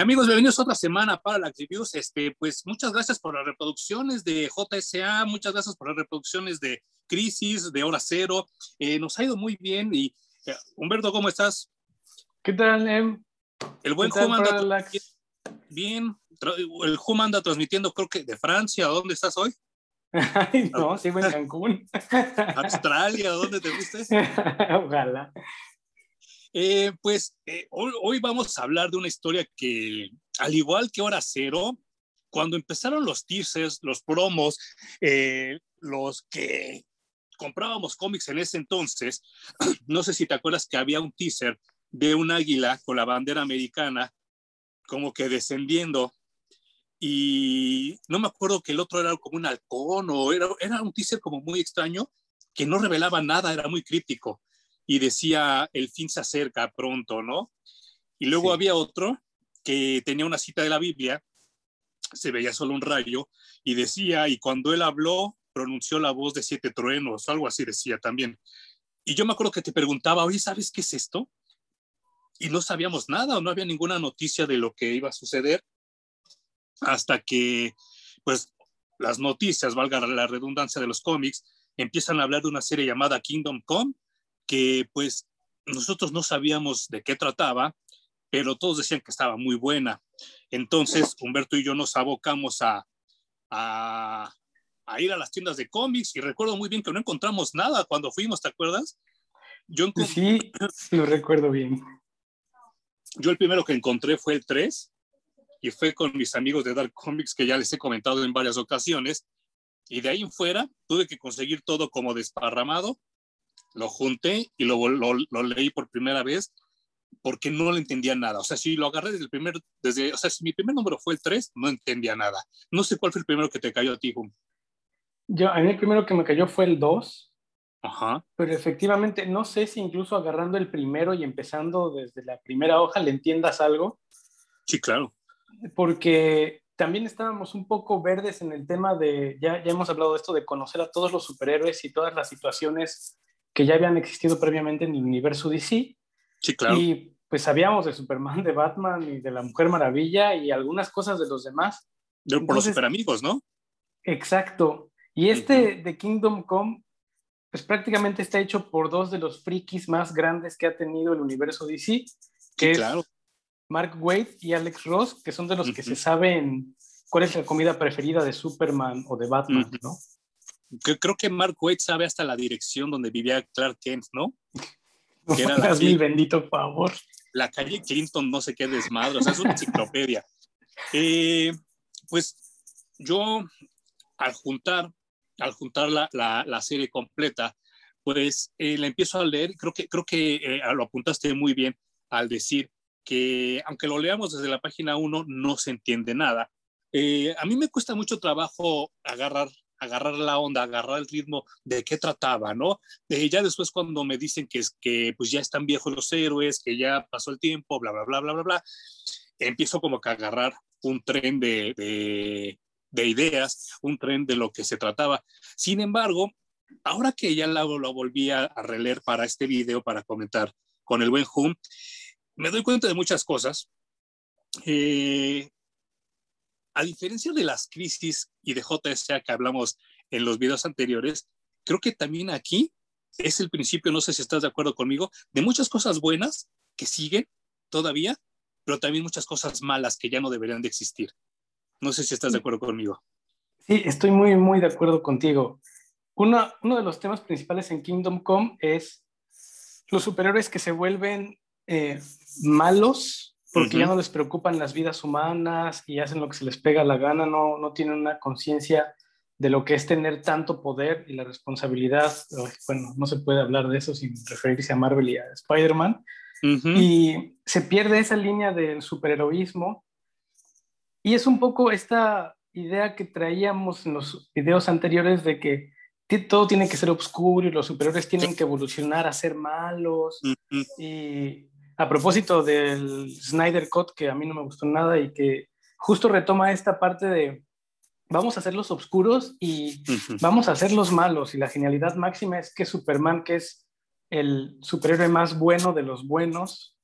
amigos, bienvenidos otra semana para la Reviews. Este, pues muchas gracias por las reproducciones de JSA, muchas gracias por las reproducciones de Crisis, de Hora Cero. Eh, nos ha ido muy bien. Y eh, Humberto, ¿cómo estás? ¿Qué tal, Em? El buen Hum anda bien. El Hum anda transmitiendo, creo que de Francia. ¿Dónde estás hoy? Ay, no, sigo en Cancún. Australia, ¿dónde te fuiste? Ojalá. Eh, pues eh, hoy, vamos a hablar de una historia que, al igual que Hora Cero, cuando empezaron los teasers, los promos, eh, los que comprábamos cómics en ese entonces, no sé si te acuerdas que había un teaser de un águila con la bandera americana como que descendiendo y no me acuerdo que el otro era como un halcón o era, era un teaser como muy extraño que no revelaba nada, era muy críptico y decía, el fin se acerca pronto, ¿no? Y luego había otro que tenía una cita de la Biblia, se veía solo un rayo, y decía, y cuando él habló, pronunció la voz de siete truenos, algo así decía también. Y yo me acuerdo que te preguntaba, oye, ¿sabes qué es esto? Y no sabíamos nada, o no había ninguna noticia de lo que iba a suceder, hasta que, pues, las noticias, valga la redundancia de los cómics, empiezan a hablar de una serie llamada Kingdom Come, que pues nosotros no sabíamos de qué trataba, pero todos decían que estaba muy buena. Entonces, Humberto y yo nos abocamos a, a, ir a las tiendas de cómics y recuerdo muy bien que no encontramos nada cuando fuimos, ¿te acuerdas? Yo sí, lo recuerdo bien. Yo el primero que encontré fue el 3 y fue con mis amigos de Dark Comics que ya les he comentado en varias ocasiones. Y de ahí en fuera tuve que conseguir todo como desparramado lo junté y lo, lo, leí por primera vez porque no le entendía nada. O sea, si lo agarré desde el primer, desde, o sea, si mi primer número fue el 3, no entendía nada. No sé cuál fue el primero que te cayó a ti, Yo, a mí el primero que me cayó fue el 2. Ajá. Pero efectivamente, no sé si incluso agarrando el primero y empezando desde la primera hoja le entiendas algo. Sí, claro. Porque también estábamos un poco verdes en el tema de, ya, ya hemos hablado de esto, de conocer a todos los superhéroes y todas las situaciones que ya habían existido previamente en el universo DC. Sí, claro. Y pues sabíamos de Superman, de Batman y de la Mujer Maravilla y algunas cosas de los demás. De, por los super amigos, ¿no? Exacto. Y este de Kingdom Come, pues prácticamente está hecho por dos de los frikis más grandes que ha tenido el universo DC, que claro. es Mark Waid y Alex Ross, que son de los que se saben cuál es la comida preferida de Superman o de Batman, ¿no? Creo que Mark Waid sabe hasta la dirección donde vivía Clark Kent, ¿no? Que era la mi bendito favor. La calle Clinton, no sé qué desmadre, o sea, es una enciclopedia. Eh, pues yo, al juntar, al juntar la, la, serie completa, pues eh, la empiezo a leer, creo que, creo que eh, lo apuntaste muy bien al decir que aunque lo leamos desde la página 1, no se entiende nada. a mí me cuesta mucho trabajo agarrar agarrar la onda, agarrar el ritmo de qué trataba, ¿no? De ya después cuando me dicen que es que pues ya están viejos los héroes, que ya pasó el tiempo, bla, bla, bla, bla, bla, bla, empiezo como que a agarrar un tren de, de, ideas, un tren de lo que se trataba. Sin embargo, ahora que ya lo, lo volví a, releer para este video, para comentar con el buen Hum, me doy cuenta de muchas cosas. Eh, a diferencia de las crisis y de JSA que hablamos en los videos anteriores, creo que también aquí es el principio, no sé si estás de acuerdo conmigo, de muchas cosas buenas que siguen todavía, pero también muchas cosas malas que ya no deberían de existir. No sé si estás de acuerdo conmigo. Sí, estoy muy, muy de acuerdo contigo. Uno, uno de los temas principales en Kingdom Come es los superhéroes que se vuelven eh, malos porque ya no les preocupan las vidas humanas y hacen lo que se les pega la gana, no, no tienen una conciencia de lo que es tener tanto poder y la responsabilidad. Bueno, no se puede hablar de eso sin referirse a Marvel y a Spider-Man. Y se pierde esa línea del superheroísmo. Y es un poco esta idea que traíamos en los videos anteriores de que todo tiene que ser oscuro y los superhéroes tienen que evolucionar a ser malos. Y a propósito del Snyder Cut, que a mí no me gustó nada y que justo retoma esta parte de vamos a hacer los oscuros y vamos a hacer los malos. Y la genialidad máxima es que Superman, que es el superhéroe más bueno de los buenos,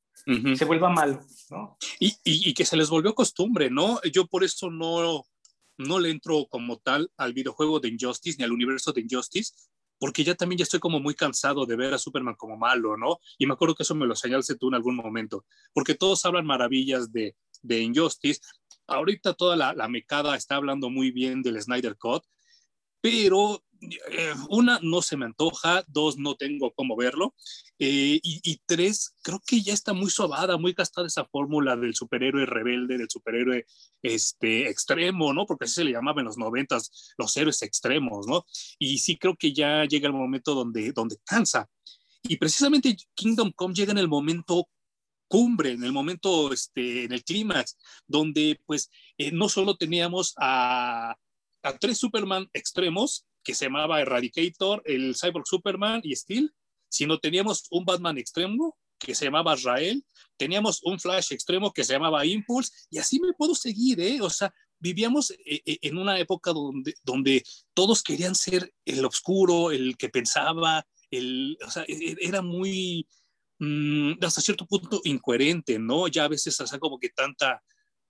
se vuelva malo, ¿no? Y, y, que se les volvió costumbre, ¿no? Yo por eso no, no le entro como tal al videojuego de Injustice ni al universo de Injustice, porque ya también ya estoy como muy cansado de ver a Superman como malo, ¿no? Y me acuerdo que eso me lo señalaste tú en algún momento, porque todos hablan maravillas de, de Injustice. Ahorita toda la, la mecada está hablando muy bien del Snyder Cut, pero una, no se me antoja, dos, no tengo cómo verlo, eh, y, tres, creo que ya está muy sobada, muy gastada esa fórmula del superhéroe rebelde, del superhéroe este, extremo, ¿no? Porque así se le llamaba en los noventas, los héroes extremos, ¿no? Y sí creo que ya llega el momento donde, donde cansa. Y precisamente Kingdom Come llega en el momento cumbre, en el momento, este, en el clímax, donde pues eh, no solo teníamos a, a tres Superman extremos, que se llamaba Eradicator, el Cyborg Superman y Steel, sino teníamos un Batman extremo que se llamaba Rael, teníamos un Flash extremo que se llamaba Impulse, y así me puedo seguir, ¿eh? O sea, vivíamos eh, eh, en una época donde, donde todos querían ser el oscuro, el que pensaba, el, o sea, e, e, era muy, mm, hasta cierto punto, incoherente, ¿no? Ya a veces, o como que tanta,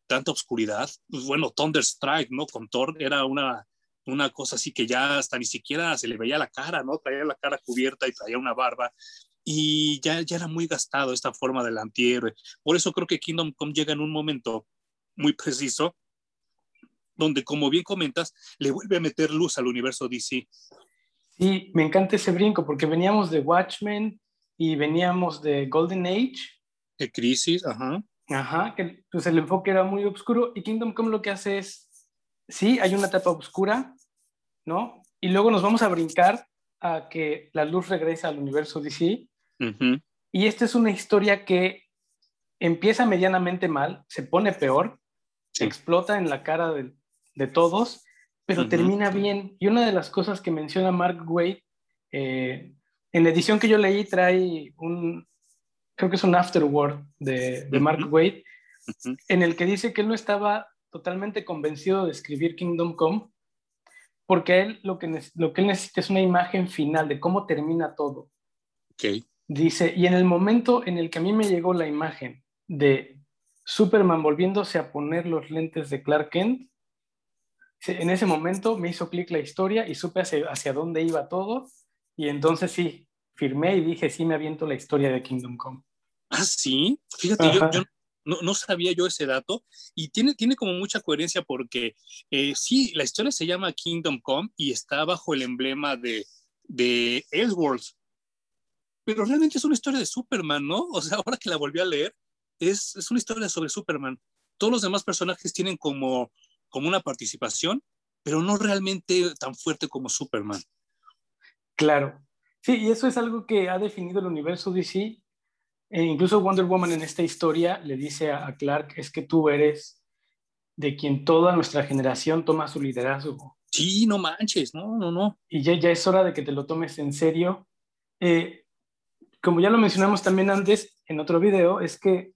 tanta oscuridad. Pues bueno, Thunderstrike, ¿no? Con Thor era una, una cosa así que ya hasta ni siquiera se le veía la cara, ¿no? Traía la cara cubierta y traía una barba. Y ya, ya era muy gastado esta forma del antihéroe. Por eso creo que Kingdom Come llega en un momento muy preciso, donde, como bien comentas, le vuelve a meter luz al universo DC. Sí, me encanta ese brinco, porque veníamos de Watchmen y veníamos de Golden Age. De Crisis, ajá. Ajá, que pues el enfoque era muy oscuro y Kingdom Come lo que hace es, sí, hay una etapa oscura, ¿no? Y luego nos vamos a brincar a que la luz regresa al universo DC. Y esta es una historia que empieza medianamente mal, se pone peor, explota en la cara de, todos, pero termina bien. Y una de las cosas que menciona Mark Wade, eh, en la edición que yo leí trae un, creo que es un afterword de, de Mark Wade, en el que dice que él no estaba totalmente convencido de escribir Kingdom Come porque él lo que, lo que él necesita es una imagen final de cómo termina todo. Okay. Dice, y en el momento en el que a mí me llegó la imagen de Superman volviéndose a poner los lentes de Clark Kent, en ese momento me hizo clic la historia y supe hacia, hacia dónde iba todo, y entonces sí, firmé y dije, sí, me aviento la historia de Kingdom Come. Ah, sí, fíjate, yo, yo, no, no, sabía yo ese dato y tiene, tiene como mucha coherencia porque eh, sí, la historia se llama Kingdom Come y está bajo el emblema de, de Elseworlds, pero realmente es una historia de Superman, ¿no? O sea, ahora que la volví a leer, es, es una historia sobre Superman. Todos los demás personajes tienen como, como una participación, pero no realmente tan fuerte como Superman. Claro. Sí, y eso es algo que ha definido el universo DC e incluso Wonder Woman en esta historia le dice a, Clark, es que tú eres de quien toda nuestra generación toma su liderazgo. Sí, no manches, no, no, no. Y ya, ya es hora de que te lo tomes en serio. Eh, como ya lo mencionamos también antes en otro video, es que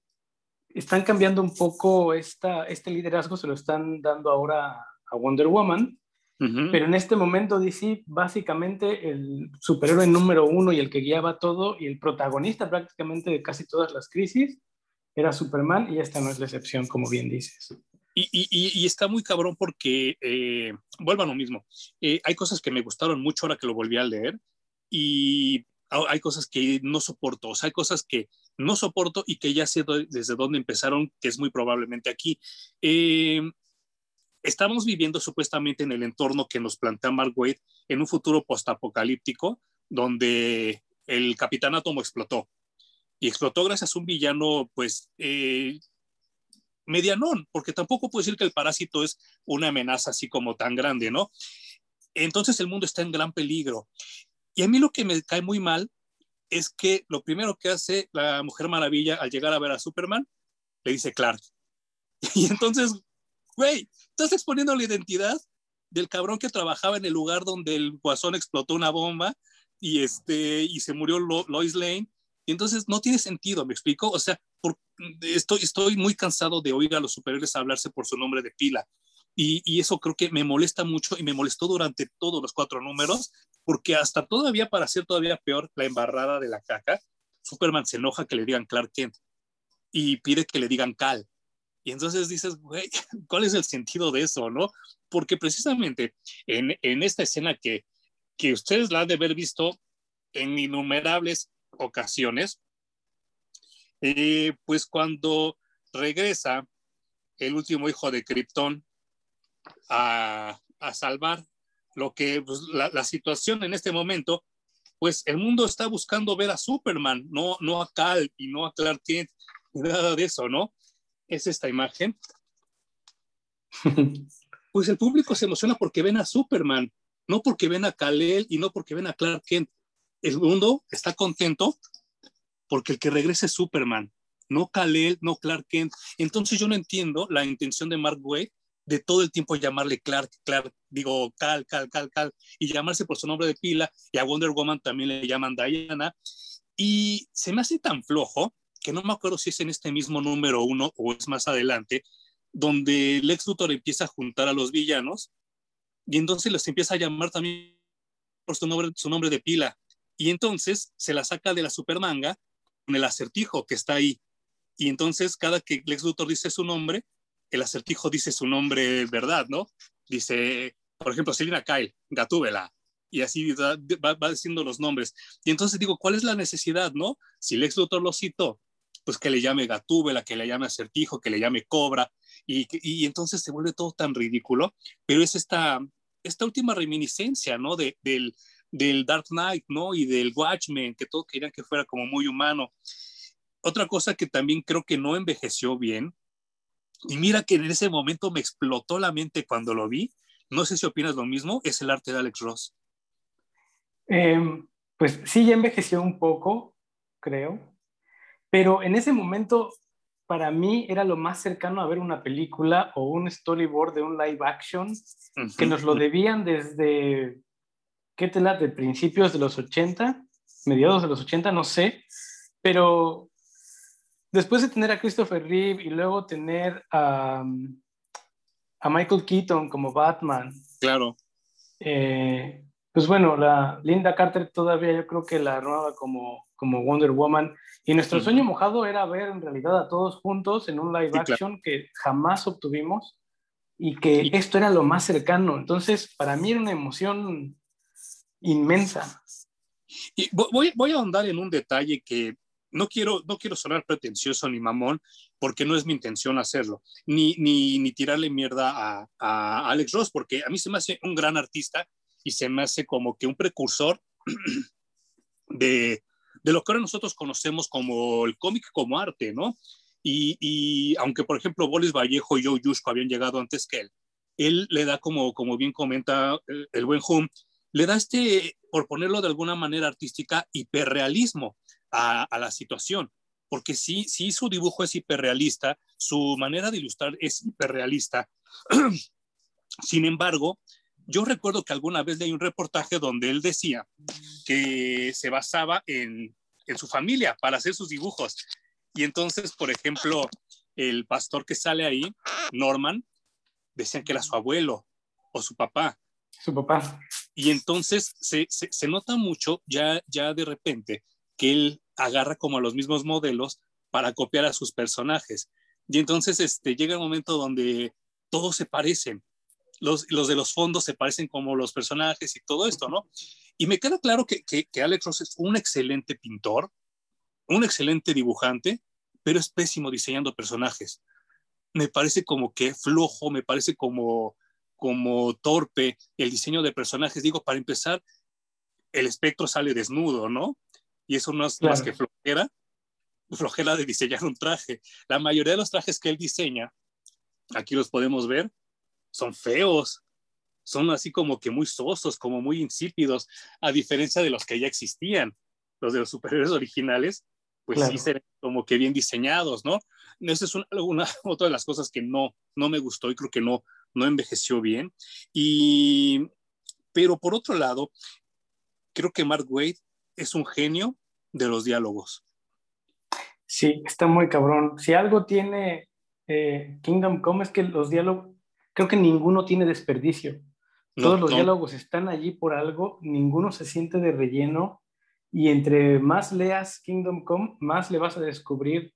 están cambiando un poco esta, este liderazgo, se lo están dando ahora a Wonder Woman, pero en este momento DC, básicamente el superhéroe número uno y el que guiaba todo y el protagonista prácticamente de casi todas las crisis era Superman y esta no es la excepción, como bien dices. Y, y, y está muy cabrón porque, eh, vuelvo a lo mismo, eh, hay cosas que me gustaron mucho ahora que lo volví a leer y hay cosas que no soporto, o sea, hay cosas que no soporto y que ya sé desde dónde empezaron, que es muy probablemente aquí. Eh, estamos viviendo supuestamente en el entorno que nos plantea Mark Wade en un futuro postapocalíptico donde el Capitán Átomo explotó. Y explotó gracias a un villano, pues, eh, medianón, porque tampoco puedo decir que el parásito es una amenaza así como tan grande, ¿no? Entonces el mundo está en gran peligro. Y a mí lo que me cae muy mal es que lo primero que hace la Mujer Maravilla al llegar a ver a Superman, le dice Clark. Y entonces güey, estás exponiendo la identidad del cabrón que trabajaba en el lugar donde el guasón explotó una bomba y, este, y se murió Lois Lane. Y entonces no tiene sentido, ¿me explico? O sea, estoy, estoy muy cansado de oír a los superiores hablarse por su nombre de pila. Y, y, eso creo que me molesta mucho y me molestó durante todos los cuatro números, porque hasta todavía, para hacer todavía peor la embarrada de la caca, Superman se enoja que le digan Clark Kent. y pide que le digan Cal. Y entonces dices, güey, ¿cuál es el sentido de eso, no? Porque precisamente en, en esta escena que, que ustedes la han de haber visto en innumerables ocasiones, eh, pues cuando regresa el último hijo de Krypton a, a salvar lo que pues, la, situación en este momento, pues el mundo está buscando ver a Superman, no, no a Cal y no a Clark Kent, nada de eso, ¿no? Es esta imagen. pues el público se emociona porque ven a Superman, no porque ven a Kal-El y no porque ven a Clark Kent. El mundo está contento porque el que regrese es Superman, no Kal-El, no Clark Kent. Entonces yo no entiendo la intención de Mark Waid de todo el tiempo llamarle Clark, Clark, digo Cal, Cal, Cal, Cal, y llamarse por su nombre de pila, y a Wonder Woman también le llaman Diana, y se me hace tan flojo que no me acuerdo si es en este mismo número uno o es más adelante, donde Lex Luthor empieza a juntar a los villanos y entonces los empieza a llamar también por su nombre, su nombre de pila. Y entonces se la saca de la supermanga con el acertijo que está ahí. Y entonces cada que Lex Luthor dice su nombre, el acertijo dice su nombre verdad, ¿no? Dice, por ejemplo, Selina Kyle, Gatúbela, y así va, diciendo los nombres. Y entonces digo, ¿cuál es la necesidad, no? Si Lex Luthor lo citó, pues que le llame Gatúbela, que le llame acertijo, que le llame cobra, y, y entonces se vuelve todo tan ridículo, pero es esta, esta última reminiscencia, ¿no? De, del, del Dark Knight, ¿no? Y del Watchmen, que todos querían que fuera como muy humano. Otra cosa que también creo que no envejeció bien, y mira que en ese momento me explotó la mente cuando lo vi, no sé si opinas lo mismo, es el arte de Alex Ross. Eh, pues sí, ya envejeció un poco, creo, pero en ese momento para mí era lo más cercano a ver una película o un storyboard de un live action que nos lo debían desde, ¿qué tela? De principios de los 80, mediados de los 80, no sé, pero después de tener a Christopher Reeve y luego tener a, a Michael Keaton como Batman. Claro. Eh, pues bueno, la Linda Carter todavía yo creo que la armaba como, como Wonder Woman y nuestro sueño mojado era ver en realidad a todos juntos en un live action que jamás obtuvimos y que esto era lo más cercano. Entonces, para mí era una emoción inmensa. Y voy, voy a ahondar en un detalle que no quiero, no quiero sonar pretencioso ni mamón, porque no es mi intención hacerlo, ni, ni, ni tirarle mierda a, a, Alex Ross, porque a mí se me hace un gran artista y se me hace como que un precursor de, de lo que ahora nosotros conocemos como el cómic como arte, ¿no? Y, y, aunque, por ejemplo, Boris Vallejo y Joe Yushko habían llegado antes que él, él le da, como, como bien comenta el, el buen Hum, le da este, por ponerlo de alguna manera artística, hiperrealismo a, a la situación. Porque sí, sí, su dibujo es hiperrealista, su manera de ilustrar es hiperrealista. Sin embargo, yo recuerdo que alguna vez leí un reportaje donde él decía que se basaba en, en su familia para hacer sus dibujos. Y entonces, por ejemplo, el pastor que sale ahí, Norman, decían que era su abuelo o su papá. Su papá. Y entonces se, se, se, nota mucho ya, ya de repente que él agarra como los mismos modelos para copiar a sus personajes. Y entonces este, llega el momento donde todos se parecen los, los, de los fondos se parecen como los personajes y todo esto, ¿no? Y me queda claro que, que, que, Alex Ross es un excelente pintor, un excelente dibujante, pero es pésimo diseñando personajes. Me parece como que flojo, me parece como, como torpe el diseño de personajes. Digo, para empezar, el espectro sale desnudo, ¿no? Y eso no es claro. más que flojera, flojera de diseñar un traje. La mayoría de los trajes que él diseña, aquí los podemos ver, son feos, son así como que muy sosos, como muy insípidos, a diferencia de los que ya existían, los de los superiores originales, pues claro. sí se como que bien diseñados, ¿no? Esa es una, una, otra de las cosas que no, no me gustó y creo que no, no envejeció bien. Y, pero por otro lado, creo que Mark Wade es un genio de los diálogos. Sí, está muy cabrón. Si algo tiene eh, Kingdom Come es que los diálogos, creo que ninguno tiene desperdicio. No, Todos los no. diálogos están allí por algo, ninguno se siente de relleno y entre más leas Kingdom Come, más le vas a descubrir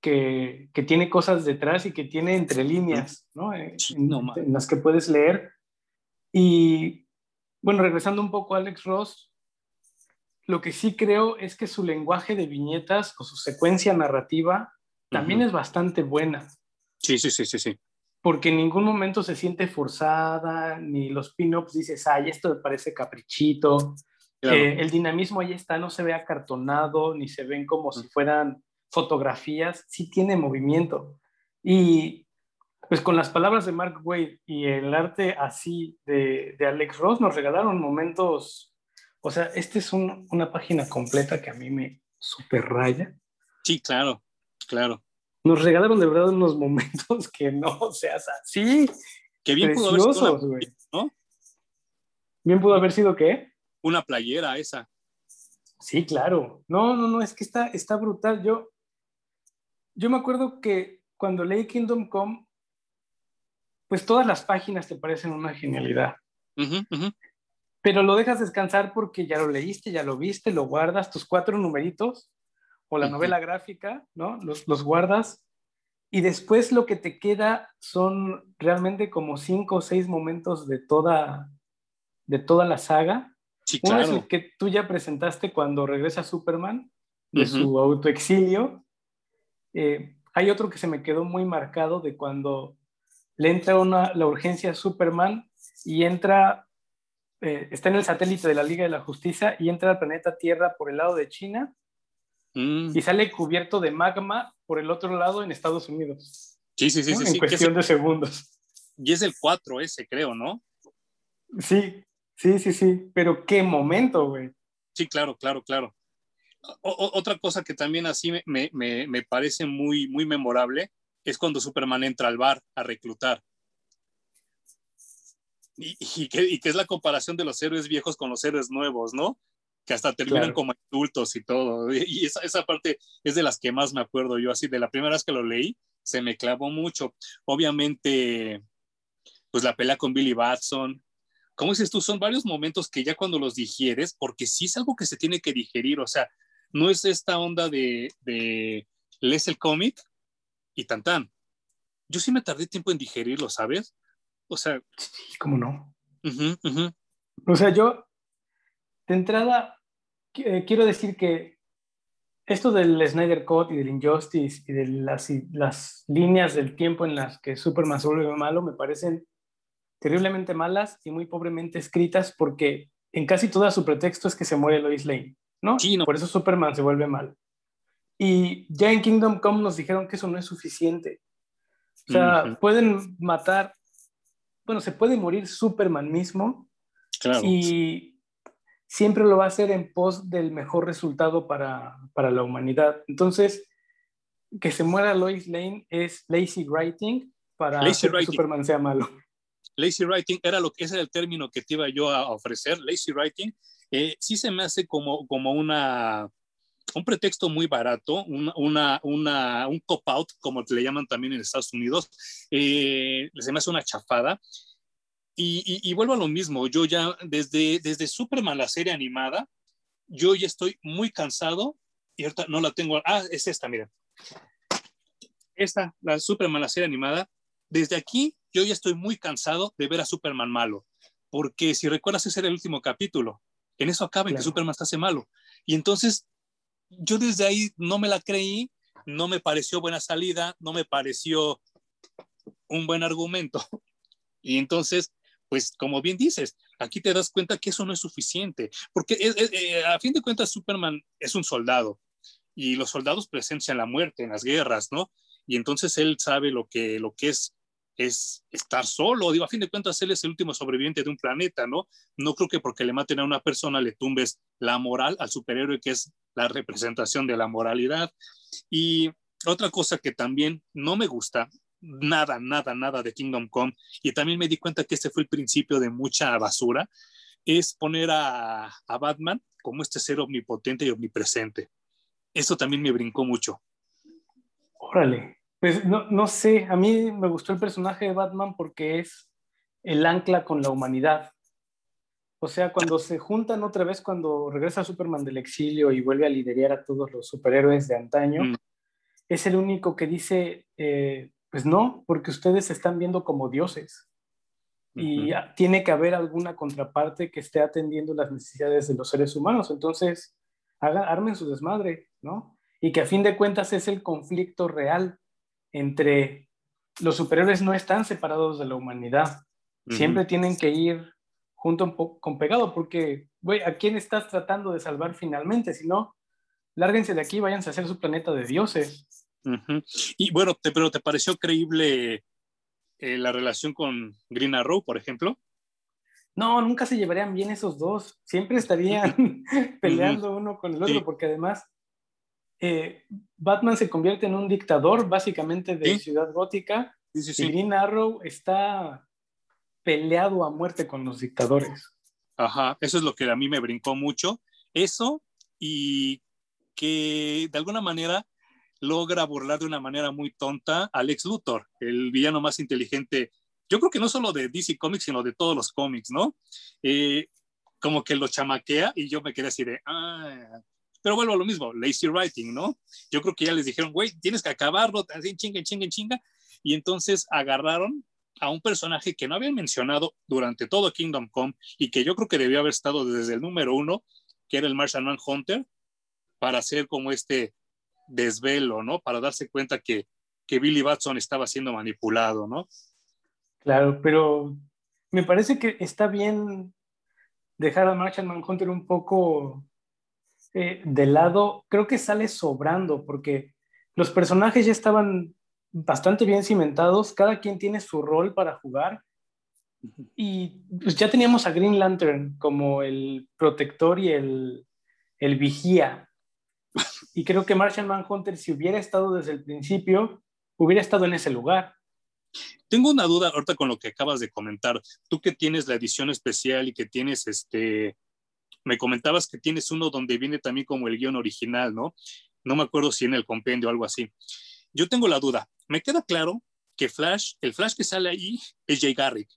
que, que, tiene cosas detrás y que tiene entre líneas, ¿no? En, en, las que puedes leer. Y bueno, regresando un poco a Alex Ross, lo que sí creo es que su lenguaje de viñetas o su secuencia narrativa también es bastante buena. Sí, sí, sí, sí, sí. Porque en ningún momento se siente forzada, ni los pin-ups dices, ay, esto me parece caprichito. Eh, el dinamismo ahí está, no se ve acartonado, ni se ven como si fueran fotografías, sí tiene movimiento. Y pues con las palabras de Mark Wade y el arte así de, de Alex Ross nos regalaron momentos, o sea, esta es una página completa que a mí me super raya. Sí, claro, claro. Nos regalaron de verdad unos momentos que no seas así. Que bien pudo haber sido ¿no? Bien pudo haber sido qué? Una playera esa. Sí, claro. No, no, no, es que está, está brutal. Yo, yo me acuerdo que cuando leí Kingdom Come, pues todas las páginas te parecen una genialidad. Pero lo dejas descansar porque ya lo leíste, ya lo viste, lo guardas, tus cuatro numeritos o la novela gráfica, ¿no? Los, los guardas y después lo que te queda son realmente como cinco o seis momentos de toda, de toda la saga. Sí, claro. Uno es el que tú ya presentaste cuando regresa Superman de su autoexilio. Eh, hay otro que se me quedó muy marcado de cuando le entra una, la urgencia a Superman y entra, eh, está en el satélite de la Liga de la Justicia y entra al planeta Tierra por el lado de China mm. y sale cubierto de magma por el otro lado en Estados Unidos. Sí, sí, sí. En sí, cuestión de segundos. Y es el 4 ese, creo, ¿no? Sí, sí, sí, sí. Pero qué momento, güey. Sí, claro, claro, claro otra cosa que también así me, me, me, parece muy, muy memorable es cuando Superman entra al bar a reclutar. Y, y, que, es la comparación de los héroes viejos con los héroes nuevos, ¿no? Que hasta terminan como adultos y todo. Y esa, esa parte es de las que más me acuerdo yo, así de la primera vez que lo leí, se me clavó mucho. Obviamente, pues la pelea con Billy Batson, como dices tú, son varios momentos que ya cuando los digieres, porque sí es algo que se tiene que digerir, o sea, no es esta onda de, de lees el cómic y tan tan. Yo sí me tardé tiempo en digerirlo, ¿sabes? O sea... Sí, ¿cómo no? O sea, yo, de entrada, eh, quiero decir que esto del Snyder Cut y del Injustice y de las, las líneas del tiempo en las que Superman se vuelve malo me parecen terriblemente malas y muy pobremente escritas porque en casi toda su pretexto es que se muere Lois Lane. ¿no? Por eso Superman se vuelve mal. Y ya en Kingdom Come nos dijeron que eso no es suficiente. O sea, pueden matar, bueno, se puede morir Superman mismo y siempre lo va a hacer en pos del mejor resultado para, para la humanidad. Entonces, que se muera Lois Lane es lazy writing para que Superman sea malo. Lazy writing era lo que ese era el término que te iba yo a ofrecer, lazy writing, eh, sí se me hace como, como una, un pretexto muy barato, una, una, un cop-out, como le llaman también en Estados Unidos, eh, se me hace una chafada. Y, y, vuelvo a lo mismo, yo ya desde, desde Superman, la serie animada, yo ya estoy muy cansado y ahorita no la tengo, ah, es esta, miren. Esta, la Superman, la serie animada, desde aquí yo ya estoy muy cansado de ver a Superman malo, porque si recuerdas ese era el último capítulo, en eso acaba, en que Superman se hace malo. Y entonces, yo desde ahí no me la creí, no me pareció buena salida, no me pareció un buen argumento. Y entonces, pues como bien dices, aquí te das cuenta que eso no es suficiente, porque eh, a fin de cuentas Superman es un soldado y los soldados presencian la muerte en las guerras, ¿no? Y entonces él sabe lo que, lo que es es estar solo. Digo, a fin de cuentas, él es el último sobreviviente de un planeta, ¿no? No creo que porque le maten a una persona le tumbes la moral al superhéroe, que es la representación de la moralidad. Y otra cosa que también no me gusta, nada, nada, nada de Kingdom Come, y también me di cuenta que este fue el principio de mucha basura, es poner a, a Batman como este ser omnipotente y omnipresente. Eso también me brincó mucho. Órale, pues no, no sé, a mí me gustó el personaje de Batman porque es el ancla con la humanidad. O sea, cuando se juntan otra vez, cuando regresa Superman del exilio y vuelve a liderar a todos los superhéroes de antaño, mm. es el único que dice, eh, pues no, porque ustedes se están viendo como dioses. Y tiene que haber alguna contraparte que esté atendiendo las necesidades de los seres humanos. Entonces, haga, armen su desmadre, ¿no? Y que a fin de cuentas es el conflicto real entre los superiores no están separados de la humanidad. Siempre tienen que ir junto con pegado, porque, güey, ¿a quién estás tratando de salvar finalmente? Si no, lárguense de aquí, váyanse a hacer su planeta de dioses. Y bueno, te, pero ¿te pareció creíble eh, la relación con Green Arrow, por ejemplo? No, nunca se llevarían bien esos dos. Siempre estarían peleando uno con el otro, porque además eh, Batman se convierte en un dictador básicamente de Ciudad Gótica y Green Arrow está peleado a muerte con los dictadores. Ajá, eso es lo que a mí me brincó mucho. Eso y que de alguna manera logra burlar de una manera muy tonta a Lex Luthor, el villano más inteligente, yo creo que no solo de DC Comics, sino de todos los cómics, ¿no? Eh, como que lo chamaquea y yo me quedé así de, ah, pero vuelvo a lo mismo, lazy writing, ¿no? Yo creo que ya les dijeron, güey, tienes que acabarlo, así chinga, chinga, chinga, y entonces agarraron a un personaje que no habían mencionado durante todo Kingdom Come y que yo creo que debió haber estado desde el número uno, que era el Martian Manhunter, para hacer como este desvelo, ¿no? Para darse cuenta que, que Billy Batson estaba siendo manipulado, ¿no? Claro, pero me parece que está bien dejar a Martian Manhunter un poco eh, de lado. Creo que sale sobrando porque los personajes ya estaban bastante bien cimentados, cada quien tiene su rol para jugar. Y pues ya teníamos a Green Lantern como el protector y el, el vigía y creo que Martian Manhunter, si hubiera estado desde el principio, hubiera estado en ese lugar. Tengo una duda ahorita con lo que acabas de comentar. Tú que tienes la edición especial y que tienes este, me comentabas que tienes uno donde viene también como el guion original, ¿no? No me acuerdo si en el compendio o algo así. Yo tengo la duda. Me queda claro que Flash, el Flash que sale ahí es Jay Garrick.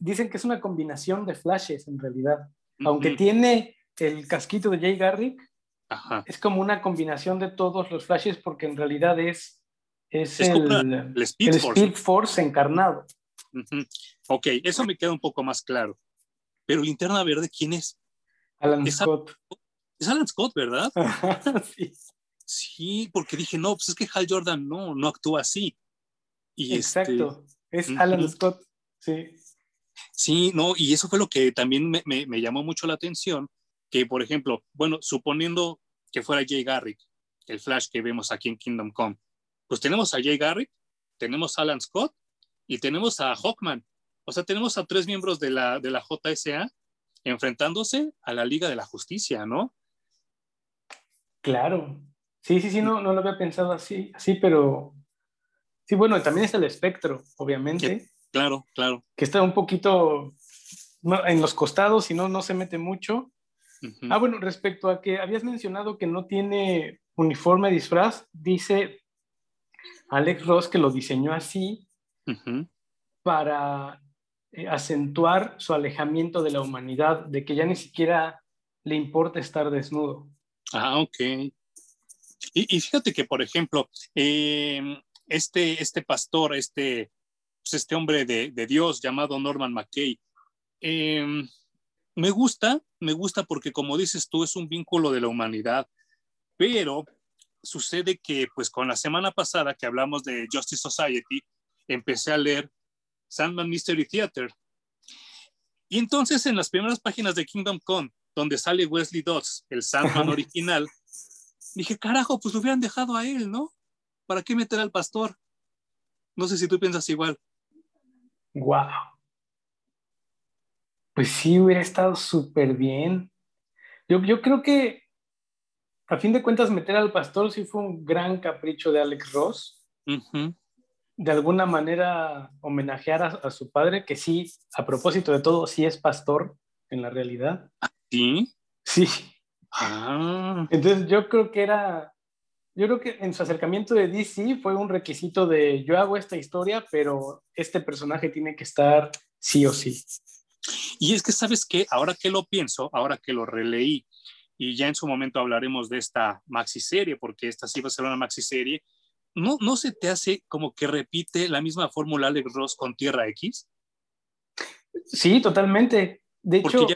dicen que es una combinación de flashes en realidad. Aunque tiene el casquito de Jay Garrick es como una combinación de todos los flashes porque en realidad es, es, el, Speed, Force. encarnado. Ok, eso me queda un poco más claro. Pero Linterna Verde, ¿quién es? Alan Scott. Es Alan Scott, ¿verdad? sí. Sí, porque dije, no, pues es que Hal Jordan no, no actúa así. Y este, Exacto, es Alan Scott, sí. Sí, no, y eso fue lo que también me, me llamó mucho la atención, que, por ejemplo, bueno, suponiendo que fuera Jay Garrick, el Flash que vemos aquí en Kingdom Come, pues tenemos a Jay Garrick, tenemos a Alan Scott y tenemos a Hawkman. O sea, tenemos a tres miembros de la, de la JSA enfrentándose a la Liga de la Justicia, ¿no? Claro. Sí, sí, sí, no, no lo había pensado así, así, pero sí, bueno, también está el espectro, obviamente. claro, claro. Que está un poquito en los costados y no, no se mete mucho. Ah, bueno, respecto a que habías mencionado que no tiene uniforme disfraz, dice Alex Ross que lo diseñó así para eh, acentuar su alejamiento de la humanidad, de que ya ni siquiera le importa estar desnudo. Ah, ok. Y, fíjate que, por ejemplo, em, este, este pastor, este, pues, este hombre de, de, Dios llamado Norman McKay, eh, me gusta, me gusta porque como dices tú, es un vínculo de la humanidad, pero sucede que pues con la semana pasada que hablamos de Justice Society, empecé a leer Sandman Mystery Theater. Y entonces en las primeras páginas de Kingdom Come, donde sale Wesley Dodds, el Sandman original, dije, carajo, pues lo hubieran dejado a él, ¿no? ¿Para qué meter al pastor? No sé si tú piensas igual. Wow. Pues sí, hubiera estado súper bien. Yo, yo creo que, a fin de cuentas, meter al pastor sí fue un gran capricho de Alex Ross. De alguna manera homenajear a, su padre, que sí, a propósito de todo, sí es pastor en la realidad. ¿Sí? Sí. Ah. Entonces yo creo que era, yo creo que en su acercamiento de DC fue un requisito de yo hago esta historia, pero este personaje tiene que estar sí o sí. Y es que, ¿sabes qué? Ahora que lo pienso, ahora que lo releí, y ya en su momento hablaremos de esta maxi serie, porque esta sí va a ser una maxi serie. ¿No, ¿No se te hace como que repite la misma fórmula Alex Ross con Tierra X? Sí, totalmente. De hecho,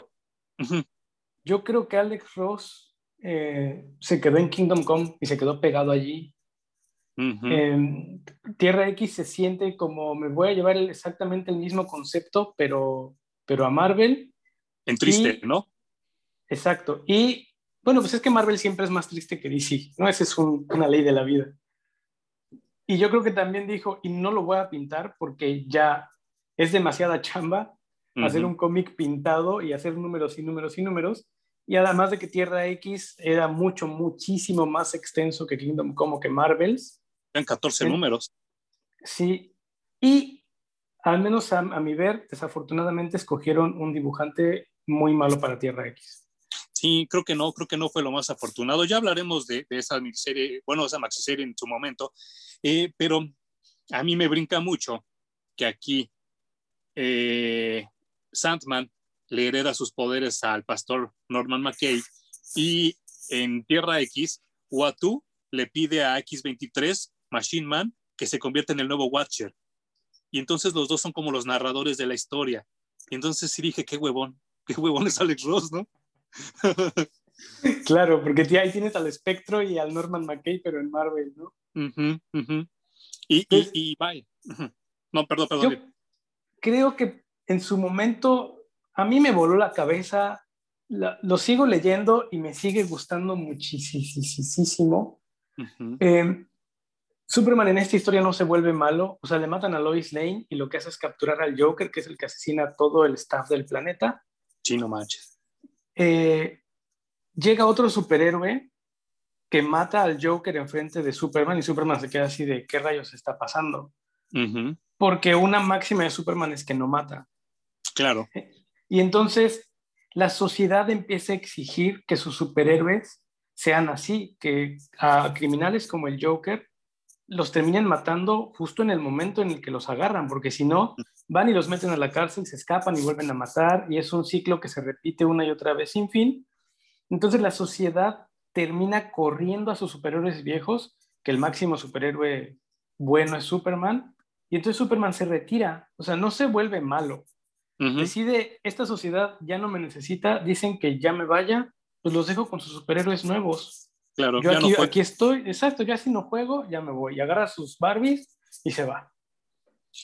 yo creo que Alex Ross eh, se quedó en Kingdom Come y se quedó pegado allí. Em, Tierra X se siente como me voy a llevar exactamente el mismo concepto, pero, pero a Marvel. En triste, ¿no? Exacto. Y bueno, pues es que Marvel siempre es más triste que DC, ¿no? Esa es una ley de la vida. Y yo creo que también dijo, y no lo voy a pintar porque ya es demasiada chamba hacer un cómic pintado y hacer números y números y números. Y además de que Tierra X era mucho, muchísimo más extenso que Kingdom como que Marvels. Eran 14 números. Sí. Y al menos a, mi ver, desafortunadamente escogieron un dibujante muy malo para Tierra X. Sí, creo que no, creo que no fue lo más afortunado. Ya hablaremos de, esa serie, bueno, esa maxi serie en su momento, eh, pero a mí me brinca mucho que aquí eh, Sandman le hereda sus poderes al pastor Norman McKay y en Tierra X, Watu le pide a X-23, Machine Man, que se convierta en el nuevo Watcher. Y entonces los dos son como los narradores de la historia. Y entonces sí dije, qué huevón, qué huevón es Alex Ross, ¿no? claro, porque ahí tienes al Espectro y al Norman McKay, pero en Marvel, ¿no? Y, y, y, bye. No, perdón, perdón. creo que en su momento a mí me voló la cabeza, lo sigo leyendo y me sigue gustando muchísimo. Em, Superman en esta historia no se vuelve malo, o sea, le matan a Lois Lane y lo que hace es capturar al Joker, que es el que asesina a todo el staff del planeta. Chino manches. Eh, llega otro superhéroe que mata al Joker enfrente de Superman y Superman se queda así de qué rayos está pasando. Porque una máxima de Superman es que no mata. Claro. Y entonces la sociedad empieza a exigir que sus superhéroes sean así, que a criminales como el Joker los terminen matando justo en el momento en el que los agarran, porque si no, van y los meten a la cárcel, se escapan y vuelven a matar, y es un ciclo que se repite una y otra vez sin fin. Entonces la sociedad termina corriendo a sus superhéroes viejos, que el máximo superhéroe bueno es Superman, y entonces Superman se retira, o sea, no se vuelve malo, Decide, esta sociedad ya no me necesita, dicen que ya me vaya, pues los dejo con sus superhéroes nuevos. Claro, yo aquí, aquí, estoy, exacto, ya si no juego, ya me voy. Y agarra sus Barbies y se va.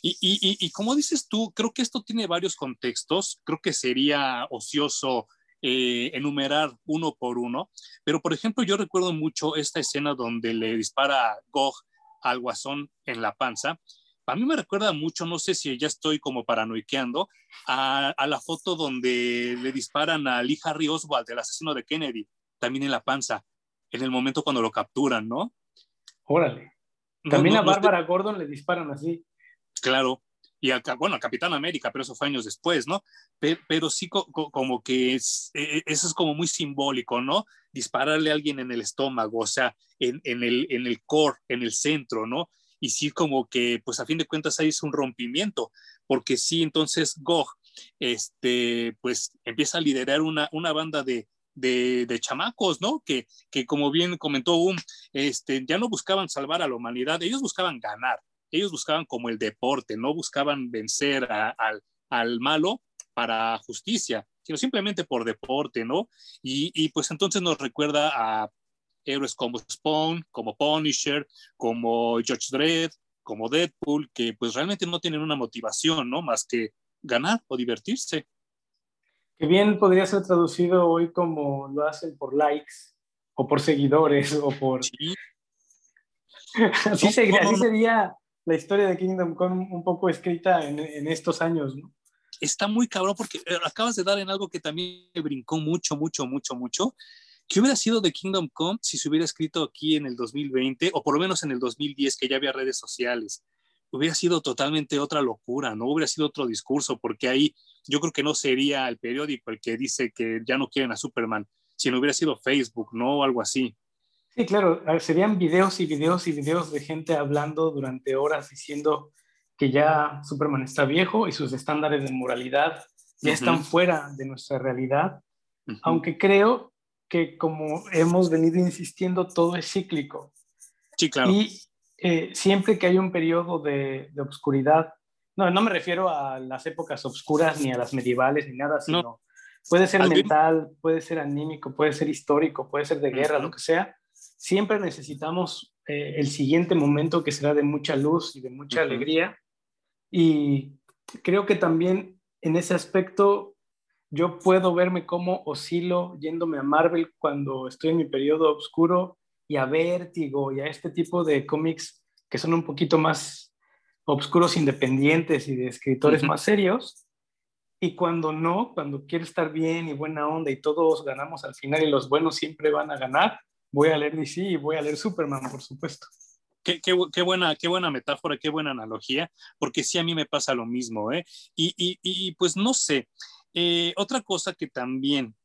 Y, y, y, como dices tú, creo que esto tiene varios contextos. Creo que sería ocioso eh, enumerar uno por uno. Pero, por ejemplo, yo recuerdo mucho esta escena donde le dispara Gog al guasón en la panza a mí me recuerda mucho, no sé si ya estoy como paranoiqueando, a, la foto donde le disparan a Lee Harry Oswald, el asesino de Kennedy, también en la panza, en el momento cuando lo capturan, ¿no? Órale. También a Bárbara Gordon le disparan así. Claro, y bueno, a Capitán América, pero eso fue años después, ¿no? Pero, sí como que es, e, e, eso es como muy simbólico, ¿no? Dispararle a alguien en el estómago, o sea, en, en, el, en el core, en el centro, ¿no? y sí como que pues a fin de cuentas ahí es un rompimiento, porque sí entonces Gog este, pues empieza a liderar una, una banda de, de, chamacos, ¿no? Que, que como bien comentó Um, este, ya no buscaban salvar a la humanidad, ellos buscaban ganar, ellos buscaban como el deporte, no buscaban vencer al, al malo para justicia, sino simplemente por deporte, ¿no? Y, y, pues entonces nos recuerda a héroes como Spawn, como Punisher, como George Dredd, como Deadpool, que pues realmente no tienen una motivación, ¿no? Más que ganar o divertirse. Que bien podría ser traducido hoy como lo hacen por likes o por seguidores o por... Sí. así, sería, la historia de Kingdom Come un poco escrita en, en estos años, ¿no? Está muy cabrón porque acabas de dar en algo que también brincó mucho, mucho, mucho, mucho, ¿Qué hubiera sido de Kingdom Come si se hubiera escrito aquí en el 2020 o por lo menos en el 2010 que ya había redes sociales? Hubiera sido totalmente otra locura, ¿no? Hubiera sido otro discurso, porque ahí yo creo que no sería el periódico el que dice que ya no quieren a Superman, sino hubiera sido Facebook, ¿no? O algo así. Sí, claro, serían videos y videos y videos de gente hablando durante horas diciendo que ya Superman está viejo y sus estándares de moralidad ya están fuera de nuestra realidad, aunque creo que como hemos venido insistiendo, todo es cíclico. Sí, claro. Y eh, siempre que hay un periodo de, de obscuridad, no, no me refiero a las épocas obscuras ni a las medievales ni nada, sino puede ser mental, puede ser anímico, puede ser histórico, puede ser de guerra, lo que sea. Siempre necesitamos eh, el siguiente momento que será de mucha luz y de mucha alegría. Y creo que también en ese aspecto yo puedo verme como oscilo yéndome a Marvel cuando estoy en mi periodo oscuro y a Vértigo y a este tipo de cómics que son un poquito más obscuros independientes y de escritores más serios. Y cuando no, cuando quiero estar bien y buena onda y todos ganamos al final y los buenos siempre van a ganar, voy a leer DC y voy a leer Superman, por supuesto. Qué, qué, qué, buena, qué buena metáfora, qué buena analogía, porque sí a mí me pasa lo mismo, ¿eh? Y, y, y pues no sé, eh, otra cosa que también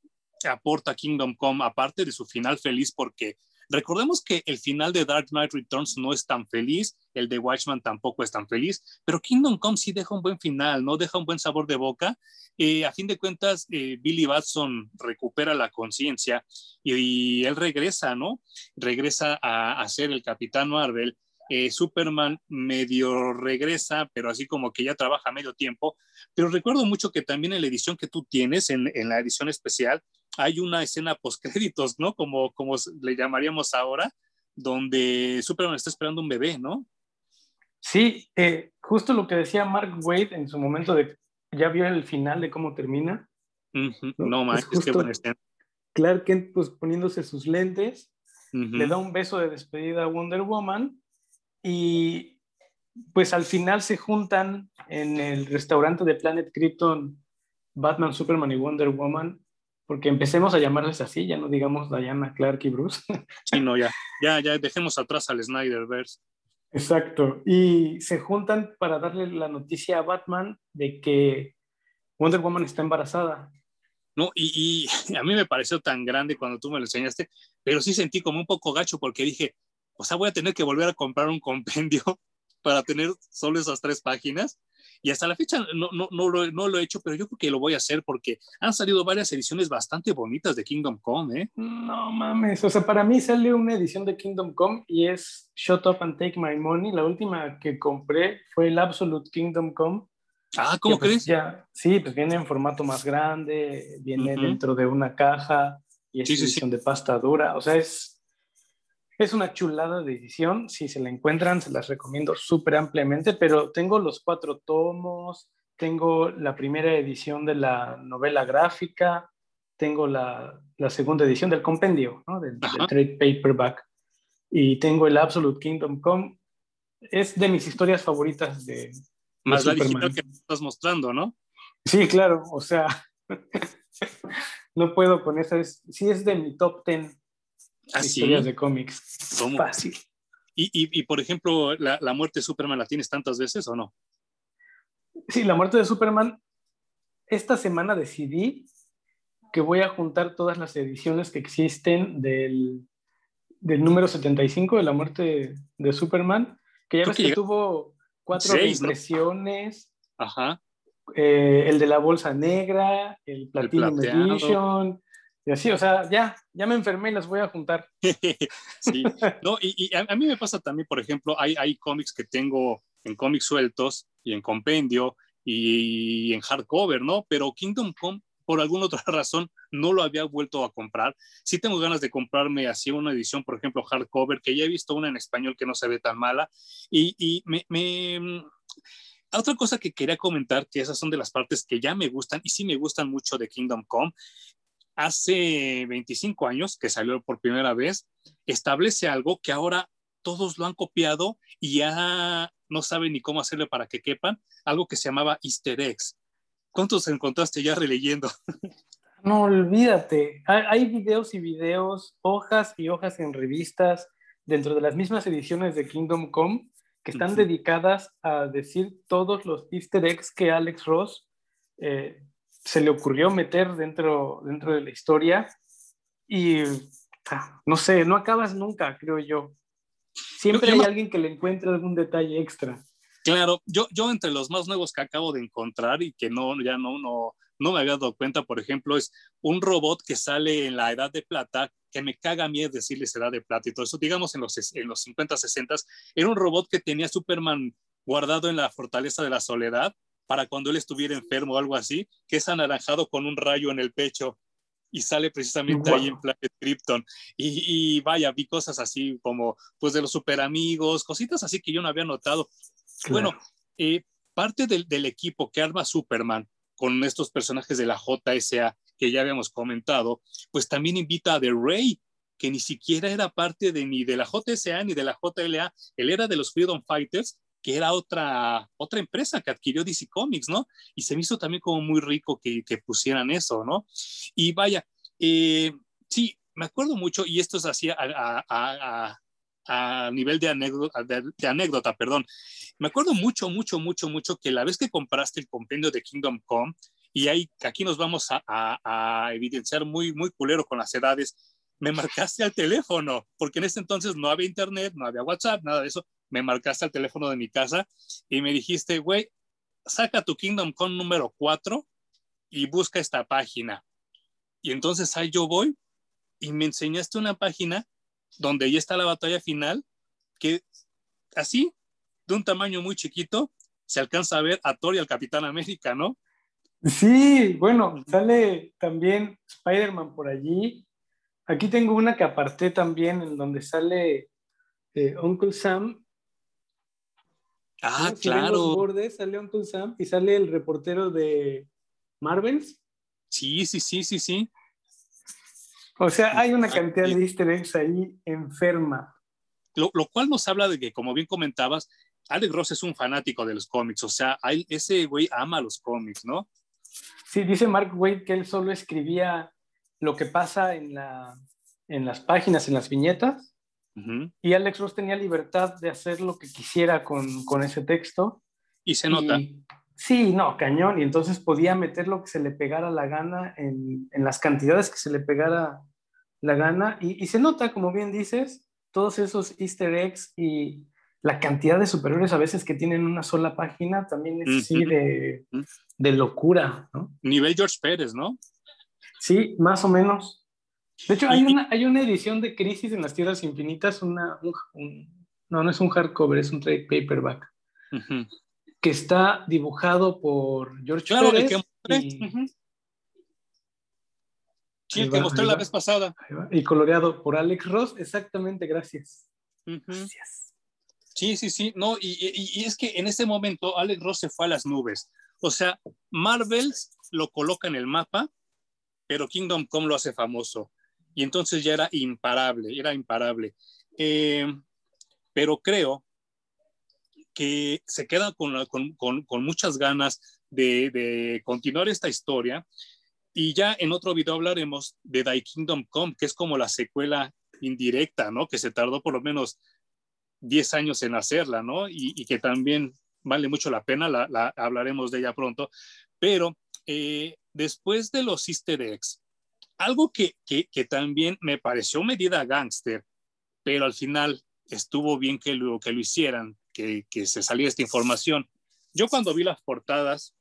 aporta Kingdom Come, aparte de su final feliz, porque Recordemos que el final de Dark Knight Returns no es tan feliz, el de Watchman tampoco es tan feliz, pero Kingdom Come sí deja un buen final, ¿no? Deja un buen sabor de boca. Eh, a fin de cuentas, eh, Billy Batson recupera la conciencia y, él regresa, ¿no? Regresa a, a ser el Capitán Marvel. Eh, Superman medio regresa, pero así como que ya trabaja medio tiempo. Pero recuerdo mucho que también en la edición que tú tienes, en, en la edición especial, hay una escena post-créditos, ¿no? Como, como le llamaríamos ahora, donde Superman está esperando un bebé, ¿no? Sí, eh, justo lo que decía Mark Wade en su momento de ya vio el final de cómo termina. No, más, es que buena escena. Clark Kent, pues poniéndose sus lentes, le da un beso de despedida a Wonder Woman y pues al final se juntan en el restaurante de Planet Krypton Batman, Superman y Wonder Woman porque empecemos a llamarles así, ya no digamos Diana, Clark y Bruce. Sí, no, ya, ya, ya dejemos atrás al Snyderverse. Exacto, y se juntan para darle la noticia a Batman de que Wonder Woman está embarazada. No, y, y, a mí me pareció tan grande cuando tú me lo enseñaste, pero sí sentí como un poco gacho porque dije, o sea, voy a tener que volver a comprar un compendio para tener solo esas tres páginas. Y hasta la fecha no, no, no, lo, no, lo, he hecho, pero yo creo que lo voy a hacer porque han salido varias ediciones bastante bonitas de Kingdom Come, ¿eh? No mames, o sea, para mí sale una edición de Kingdom Come y es Shut Up and Take My Money. La última que compré fue el Absolute Kingdom Come. Ah, ¿cómo pues, crees? Ya, sí, pues viene en formato más grande, viene uh -huh. dentro de una caja y es sí, edición sí, sí. de pasta dura. O sea, es es una chulada de edición, si se la encuentran se las recomiendo súper ampliamente, pero tengo los cuatro tomos, tengo la primera edición de la novela gráfica, tengo la, la segunda edición del compendio, ¿no? del, del, trade paperback, y tengo el Absolute Kingdom Come. Es de mis historias favoritas de... Más de la digital que estás mostrando, ¿no? Sí, claro, o sea, no puedo con esa, es, sí es de mi top 10 ¿Ah, historias de cómics. ¿Cómo? Fácil. Y, y, y, por ejemplo, la, la, muerte de Superman la tienes tantas veces o no? Sí, la muerte de Superman. Esta semana decidí que voy a juntar todas las ediciones que existen del, del número 75 de la muerte de, Superman, que ya ves que, que tuvo cuatro Seis, impresiones. ¿no? Ajá. Eh, el de la bolsa negra, el Platinum el Edition, y así, o sea, ya, ya me enfermé y las voy a juntar. sí, no, y, y a, a, mí me pasa también, por ejemplo, hay, hay cómics que tengo en cómics sueltos y en compendio y en hardcover, ¿no? Pero Kingdom Come, por alguna otra razón, no lo había vuelto a comprar. Sí tengo ganas de comprarme así una edición, por ejemplo, hardcover, que ya he visto una en español que no se ve tan mala. Y, y me, me otra cosa que quería comentar, que esas son de las partes que ya me gustan y sí me gustan mucho de Kingdom Come, hace 25 años que salió por primera vez, establece algo que ahora todos lo han copiado y ya no saben ni cómo hacerle para que quepan, algo que se llamaba easter eggs. ¿Cuántos encontraste ya releyendo? No, olvídate. Hay videos y videos, hojas y hojas en revistas dentro de las mismas ediciones de Kingdom Come que están uh -huh. dedicadas a decir todos los easter eggs que Alex Ross eh, se le ocurrió meter dentro, dentro de la historia y ah, no sé, no acabas nunca, creo yo. Siempre yo, yo hay alguien que le encuentre algún detalle extra. Claro, yo, yo entre los más nuevos que acabo de encontrar y que no, ya no, no, no me había dado cuenta, por ejemplo, es un robot que sale en la edad de plata, que me caga a mí decirles edad de plata y todo eso, digamos en los, en los 50, 60, era un robot que tenía Superman guardado en la fortaleza de la soledad para cuando él estuviera enfermo o algo así, que es anaranjado con un rayo en el pecho y sale precisamente ahí en Planet Krypton. Y, y, vaya, vi cosas así como, pues de los super amigos, cositas así que yo no había notado. Bueno, eh, parte del, del, equipo que arma Superman con estos personajes de la JSA que ya habíamos comentado, pues también invita a The Ray, que ni siquiera era parte de ni de la JSA ni de la JLA, él era de los Freedom Fighters, que era otra, otra empresa que adquirió DC Comics, ¿no? Y se me hizo también como muy rico que, que pusieran eso, ¿no? Y vaya, eh, sí, me acuerdo mucho, y esto es así a, a, a, a nivel de anécdota, de, de anécdota, perdón. Me acuerdo mucho, mucho, mucho, mucho que la vez que compraste el compendio de Kingdom Come, y ahí aquí nos vamos a, evidenciar muy, muy culero con las edades, me marcaste al teléfono, porque en ese entonces no había internet, no había WhatsApp, nada de eso, me marcaste al teléfono de mi casa y me dijiste, güey, saca tu Kingdom Come número 4 y busca esta página. Y entonces ahí yo voy y me enseñaste una página donde ya está la batalla final, que así, de un tamaño muy chiquito, se alcanza a ver a Thor y al Capitán América, ¿no? Sí, bueno, sale también Spider-Man por allí. Aquí tengo una que aparté también en donde sale eh, Uncle Sam. Ah, claro. Los bordes, sale Uncle Sam y sale el reportero de Marvels. Sí, sí, sí, sí, sí. O sea, hay una cantidad de easter eggs ahí enferma. Lo, lo, cual nos habla de que, como bien comentabas, Alex Ross es un fanático de los cómics. O sea, ese güey ama los cómics, ¿no? Sí, dice Mark Wade que él solo escribía lo que pasa en, la, en las páginas, en las viñetas. Uh -huh. Y Alex Ross tenía libertad de hacer lo que quisiera con, con ese texto. Y se nota. Y, sí, no, cañón. Y entonces podía meter lo que se le pegara la gana en, en las cantidades que se le pegara la gana. Y, y, se nota, como bien dices, todos esos easter eggs y la cantidad de superiores a veces que tienen una sola página también es uh -huh. así de, de locura, ¿no? Nivel George Pérez, ¿no? Sí, más o menos. De hecho, hay una, hay una edición de Crisis en las Tierras Infinitas, una, un, un, no, no es un hardcover, es un trade paperback, uh -huh. que está dibujado por George claro, Pérez. El que y, uh -huh. Sí, el que mostré la vez pasada. Y coloreado por Alex Ross, exactamente, gracias. Gracias. Sí, sí, sí, no, y, y, y, es que en ese momento Alex Ross se fue a las nubes. O sea, Marvel lo coloca en el mapa, pero Kingdom Come lo hace famoso. Y entonces ya era imparable, era imparable. Eh, pero creo que se queda con, con, con, con muchas ganas de, de, continuar esta historia. Y ya en otro video hablaremos de Die Kingdom Come, que es como la secuela indirecta, ¿no? Que se tardó por lo menos 10 años en hacerla, ¿no? Y, y, que también vale mucho la pena, la, la hablaremos de ella pronto. Pero eh, después de los easter eggs, algo que, que, que, también me pareció medida gángster, pero al final estuvo bien que lo, que lo hicieran, que, que se saliera esta información. Yo cuando vi las portadas,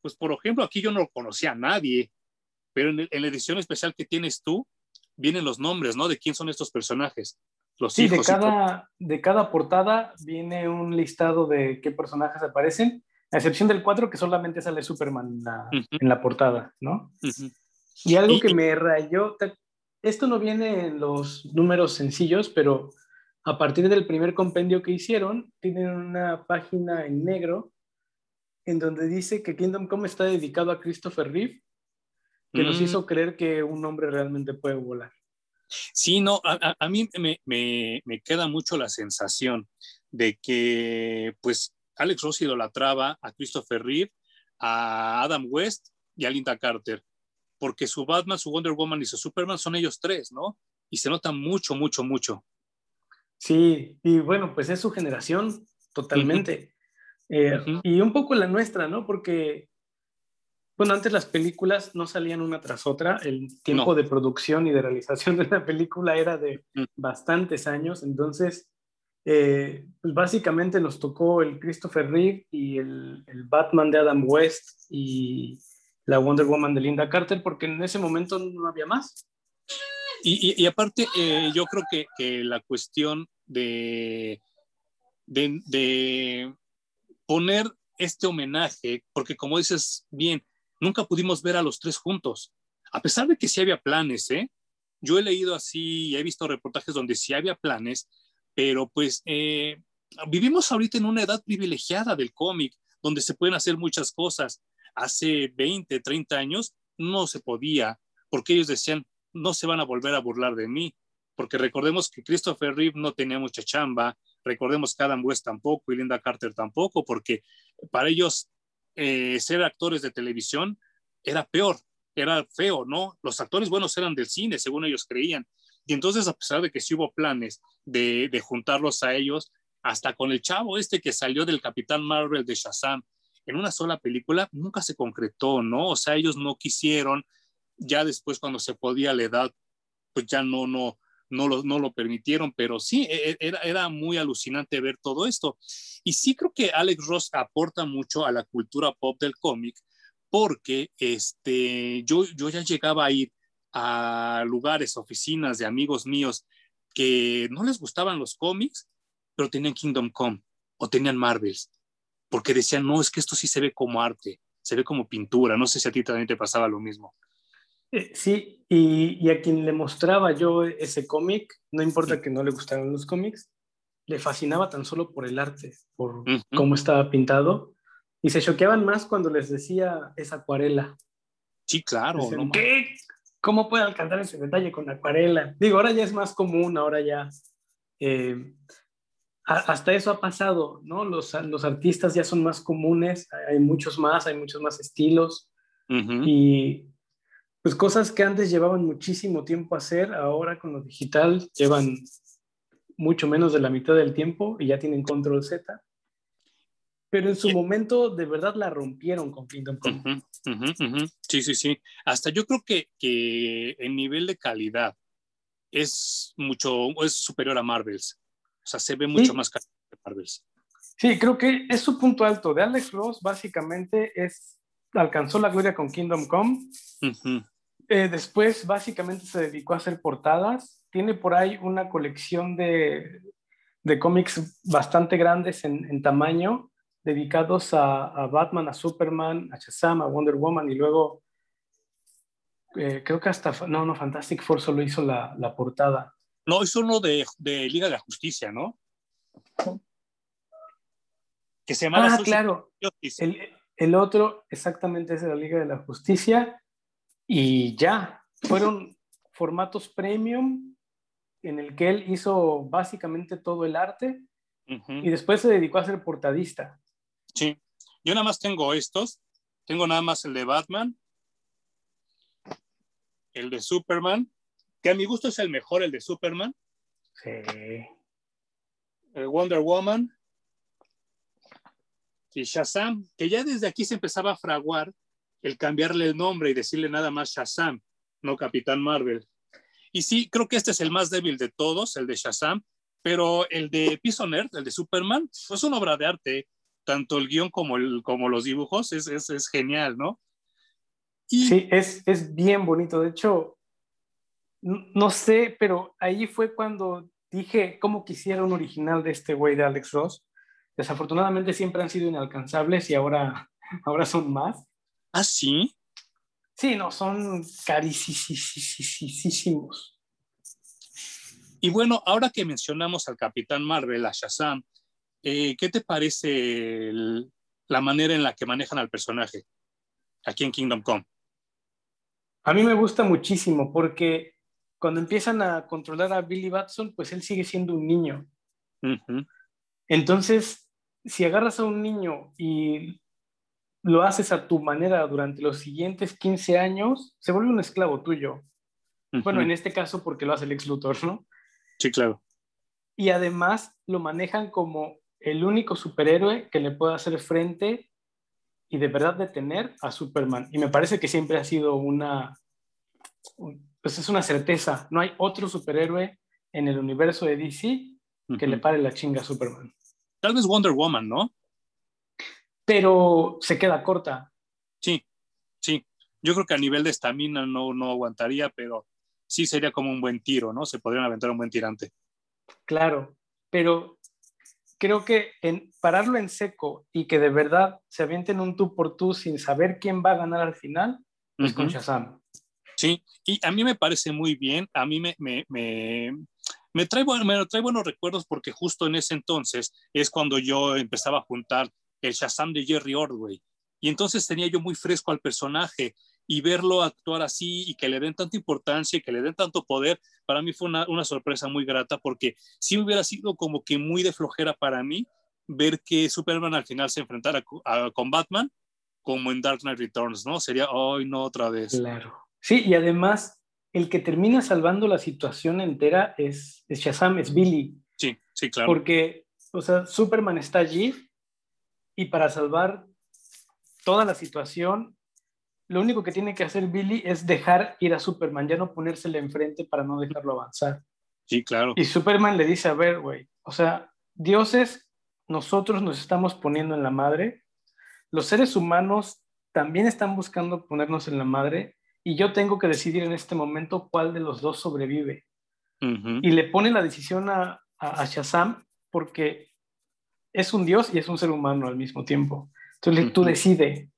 pues por ejemplo, aquí yo no conocía a nadie, pero en, en la edición especial que tienes tú, vienen los nombres, ¿no? De quién son estos personajes. Los sí, hijos de cada, de cada portada viene un listado de qué personajes aparecen, a excepción del 4 que solamente sale Superman en la, uh -huh. en la portada, ¿no? Uh -huh. Y algo y, que me rayó, esto no viene en los números sencillos, pero a partir del primer compendio que hicieron, tienen una página en negro en donde dice que Kingdom Come está dedicado a Christopher Reeve, que mm. nos hizo creer que un hombre realmente puede volar. Sí, no, a, a mí me, me, me, queda mucho la sensación de que, pues, Alex Ross idolatraba a Christopher Reeve, a Adam West y a Linda Carter, porque su Batman, su Wonder Woman y su Superman son ellos tres, ¿no? Y se nota mucho, mucho, mucho. Sí, y bueno, pues es su generación totalmente. Uh -huh. eh, uh -huh. Y un poco la nuestra, ¿no? Porque bueno, antes las películas no salían una tras otra, el tiempo no. de producción y de realización de la película era de mm. bastantes años, entonces, eh, pues básicamente nos tocó el Christopher Reeve y el, el, Batman de Adam West y, la Wonder Woman de Linda Carter, porque en ese momento no había más. Y, aparte, eh, yo creo que, que, la cuestión de, de, de, poner este homenaje, porque como dices bien, nunca pudimos ver a los tres juntos, a pesar de que sí había planes, ¿eh? Yo he leído así y he visto reportajes donde sí había planes, pero pues eh, vivimos ahorita en una edad privilegiada del cómic, donde se pueden hacer muchas cosas. Hace 20, 30 años no se podía, porque ellos decían, no se van a volver a burlar de mí, porque recordemos que Christopher Reeve no tenía mucha chamba, recordemos que Adam West tampoco y Linda Carter tampoco, porque para ellos eh, ser actores de televisión era peor, era feo, ¿no? Los actores buenos eran del cine, según ellos creían. Y entonces, a pesar de que sí hubo planes de, de juntarlos a ellos, hasta con el chavo este que salió del Capitán Marvel de Shazam en una sola película, nunca se concretó, ¿no? O sea, ellos no quisieron, ya después cuando se podía la edad, pues ya no, no, no lo, no lo permitieron, pero sí, e, e, era, era muy alucinante ver todo esto. Y sí creo que Alex Ross aporta mucho a la cultura pop del cómic, porque este, yo, yo ya llegaba a ir a lugares, oficinas de amigos míos que no les gustaban los cómics, pero tenían Kingdom Come o tenían Marvels, porque decían, no, es que esto sí se ve como arte, se ve como pintura, no sé si a ti también te pasaba lo mismo. Eh, sí, y, a quien le mostraba yo ese cómic, no importa que no le gustaran los cómics, le fascinaba tan solo por el arte, por cómo estaba pintado, y se choqueaban más cuando les decía esa acuarela. Sí, claro. ¿Qué? ¿Cómo puede alcanzar ese detalle con acuarela? Digo, ahora ya es más común, ahora ya... Eh, hasta eso ha pasado, ¿no? Los, los artistas ya son más comunes, hay muchos más, hay muchos más estilos. Y pues cosas que antes llevaban muchísimo tiempo hacer, ahora con lo digital llevan mucho menos de la mitad del tiempo y ya tienen control Z. Pero en su momento de verdad la rompieron con Kingdom Come. Sí, sí, sí. Hasta yo creo que, que el nivel de calidad es mucho, es superior a Marvels. O sea, se ve mucho más calidad que Marvels. Sí, creo que es su punto alto. De Alex Ross, básicamente, es alcanzó la gloria con Kingdom Come. Eh, después básicamente se dedicó a hacer portadas. Tiene por ahí una colección de, de cómics bastante grandes en, en tamaño, dedicados a, a, Batman, a Superman, a Shazam, a Wonder Woman y luego eh, creo que hasta, no, no, Fantastic Four solo hizo la, la portada. No, hizo uno de, de, Liga de la Justicia, ¿no? Que se llama... Ah, claro. El, el otro exactamente es de la Liga de la Justicia y ya, fueron formatos premium en el que él hizo básicamente todo el arte y después se dedicó a ser portadista. Sí, yo nada más tengo estos, tengo nada más el de Batman, el de Superman, que a mi gusto es el mejor, el de Superman. Sí. El Wonder Woman. Y Shazam, que ya desde aquí se empezaba a fraguar el cambiarle el nombre y decirle nada más Shazam, no Capitán Marvel. Y sí, creo que este es el más débil de todos, el de Shazam, pero el de Piso Nerd, el de Superman, es una obra de arte, tanto el guion como, el, como los dibujos, es, es, es genial, ¿no? Sí, es, es bien bonito. De hecho, no sé, pero ahí fue cuando dije cómo quisiera un original de este güey de Alex Ross. Desafortunadamente siempre han sido inalcanzables y ahora, ahora son más. ¿Ah, sí? Sí, no, son carísimos. Y bueno, ahora que mencionamos al Capitán Marvel, a Shazam, eh, ¿qué te parece la manera en la que manejan al personaje aquí en Kingdom Come? A mí me gusta muchísimo porque cuando empiezan a controlar a Billy Batson, pues él sigue siendo un niño. Entonces, si agarras a un niño y lo haces a tu manera durante los siguientes 15 años, se vuelve un esclavo tuyo. Bueno, en este caso porque lo hace el ex Luthor, ¿no? Sí, claro. Y además lo manejan como el único superhéroe que le puede hacer frente y de verdad detener a Superman. Y me parece que siempre ha sido una, pues es una certeza. No hay otro superhéroe en el universo de DC que le pare la chinga a Superman. Tal vez Wonder Woman, ¿no? pero se queda corta. Sí, sí. Yo creo que a nivel de estamina no, no aguantaría, pero sí sería como un buen tiro, ¿no? Se podrían aventar un buen tirante. Claro, pero creo que en pararlo en seco y que de verdad se avienten un tú por tú sin saber quién va a ganar al final, es con Shazam. Sí, y a mí me parece muy bien, a mí me, me, me, me trae, me trae buenos recuerdos porque justo en ese entonces es cuando yo empezaba a juntar el Shazam de Jerry Ordway. Y entonces tenía yo muy fresco al personaje y verlo actuar así y que le den tanta importancia y que le den tanto poder, para mí fue una, una sorpresa muy grata porque sí hubiera sido como que muy de flojera para mí ver que Superman al final se enfrentara con Batman como en Dark Knight Returns, ¿no? Sería, hoy no otra vez. Claro. Sí, y además el que termina salvando la situación entera es, es Shazam, es Billy. Sí, sí, claro. Porque, o sea, Superman está allí y para salvar toda la situación, lo único que tiene que hacer Billy es dejar ir a Superman, ya no ponérsele enfrente para no dejarlo avanzar. Sí, claro. Y Superman le dice, a ver, güey, o sea, dioses, nosotros nos estamos poniendo en la madre, los seres humanos también están buscando ponernos en la madre y yo tengo que decidir en este momento cuál de los dos sobrevive. Y le pone la decisión a, a, Shazam porque es un dios y es un ser humano al mismo tiempo. Entonces tú decides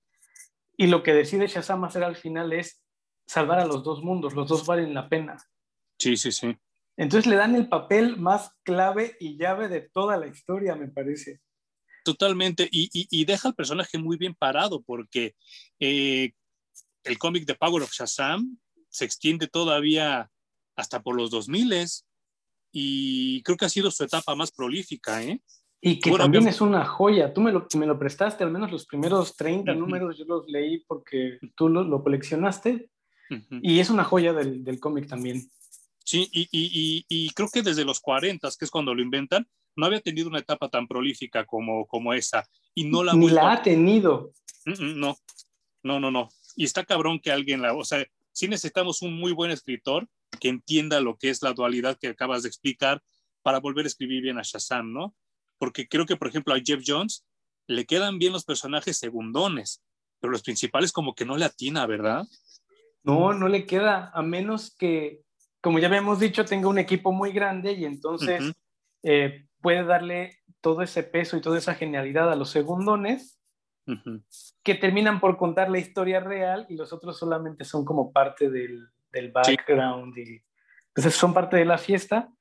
y lo que decide Shazam hacer al final es salvar a los dos mundos, los dos valen la pena. Sí, sí, sí. Entonces le dan el papel más clave y llave de toda la historia, me parece. Totalmente, y, y, deja al personaje muy bien parado porque eh, el cómic de Power of Shazam se extiende todavía hasta por los 2000 y creo que ha sido su etapa más prolífica, ¿eh? Y que también es una joya. Tú me lo, me lo prestaste, al menos los primeros 30 números yo los leí porque tú lo, lo coleccionaste. Y es una joya del, del cómic también. Sí, y, y, y, creo que desde los 40, que es cuando lo inventan, no había tenido una etapa tan prolífica como, como esa. Y no la Ni la ha tenido. No, no, no, no. Y está cabrón que alguien la... O sea, sí necesitamos un muy buen escritor que entienda lo que es la dualidad que acabas de explicar para volver a escribir bien a Shazam, ¿no? porque creo que, por ejemplo, a Jeff Jones le quedan bien los personajes segundones, pero los principales como que no le atina, ¿verdad? No, no le queda, a menos que, como ya habíamos dicho, tenga un equipo muy grande y entonces eh, puede darle todo ese peso y toda esa genialidad a los segundones que terminan por contar la historia real y los otros solamente son como parte del, del background y entonces son parte de la fiesta,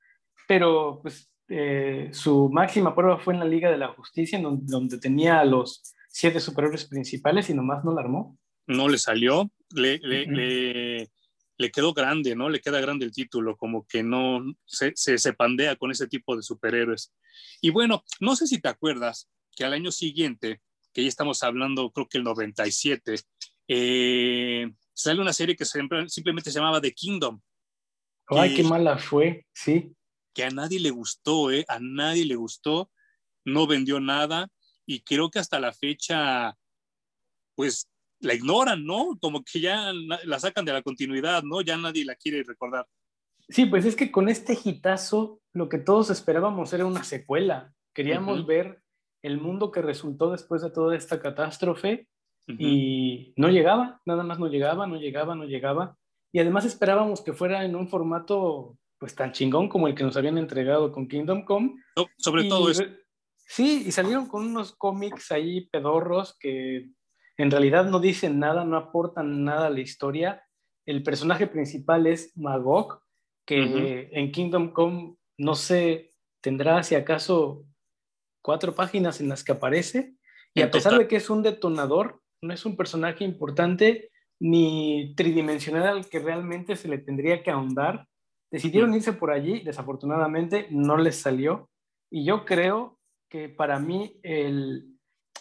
pero pues eh, su máxima prueba fue en la Liga de la Justicia, donde, tenía a los siete superhéroes principales y nomás no la armó. No le salió, le, le, le, quedó grande, ¿no? Le queda grande el título, como que no se, se, pandea con ese tipo de superhéroes. Y bueno, no sé si te acuerdas que al año siguiente, que ya estamos hablando, creo que el 97, eh, sale una serie que simplemente se llamaba The Kingdom. Ay, qué mala fue, sí que a nadie le gustó, ¿eh? A nadie le gustó, no vendió nada y creo que hasta la fecha, pues la ignoran, ¿no? Como que ya la sacan de la continuidad, ¿no? Ya nadie la quiere recordar. Sí, pues es que con este hitazo lo que todos esperábamos era una secuela. Queríamos ver el mundo que resultó después de toda esta catástrofe y no llegaba, nada más no llegaba, no llegaba, no llegaba. Y además esperábamos que fuera en un formato pues tan chingón como el que nos habían entregado con Kingdom Come. sobre todo eso. Sí, y salieron con unos cómics ahí pedorros que en realidad no dicen nada, no aportan nada a la historia. El personaje principal es Magog, que en Kingdom Come, no sé, tendrá si acaso cuatro páginas en las que aparece. Y a pesar de que es un detonador, no es un personaje importante ni tridimensional al que realmente se le tendría que ahondar. Decidieron irse por allí, desafortunadamente no les salió. Y yo creo que para mí el,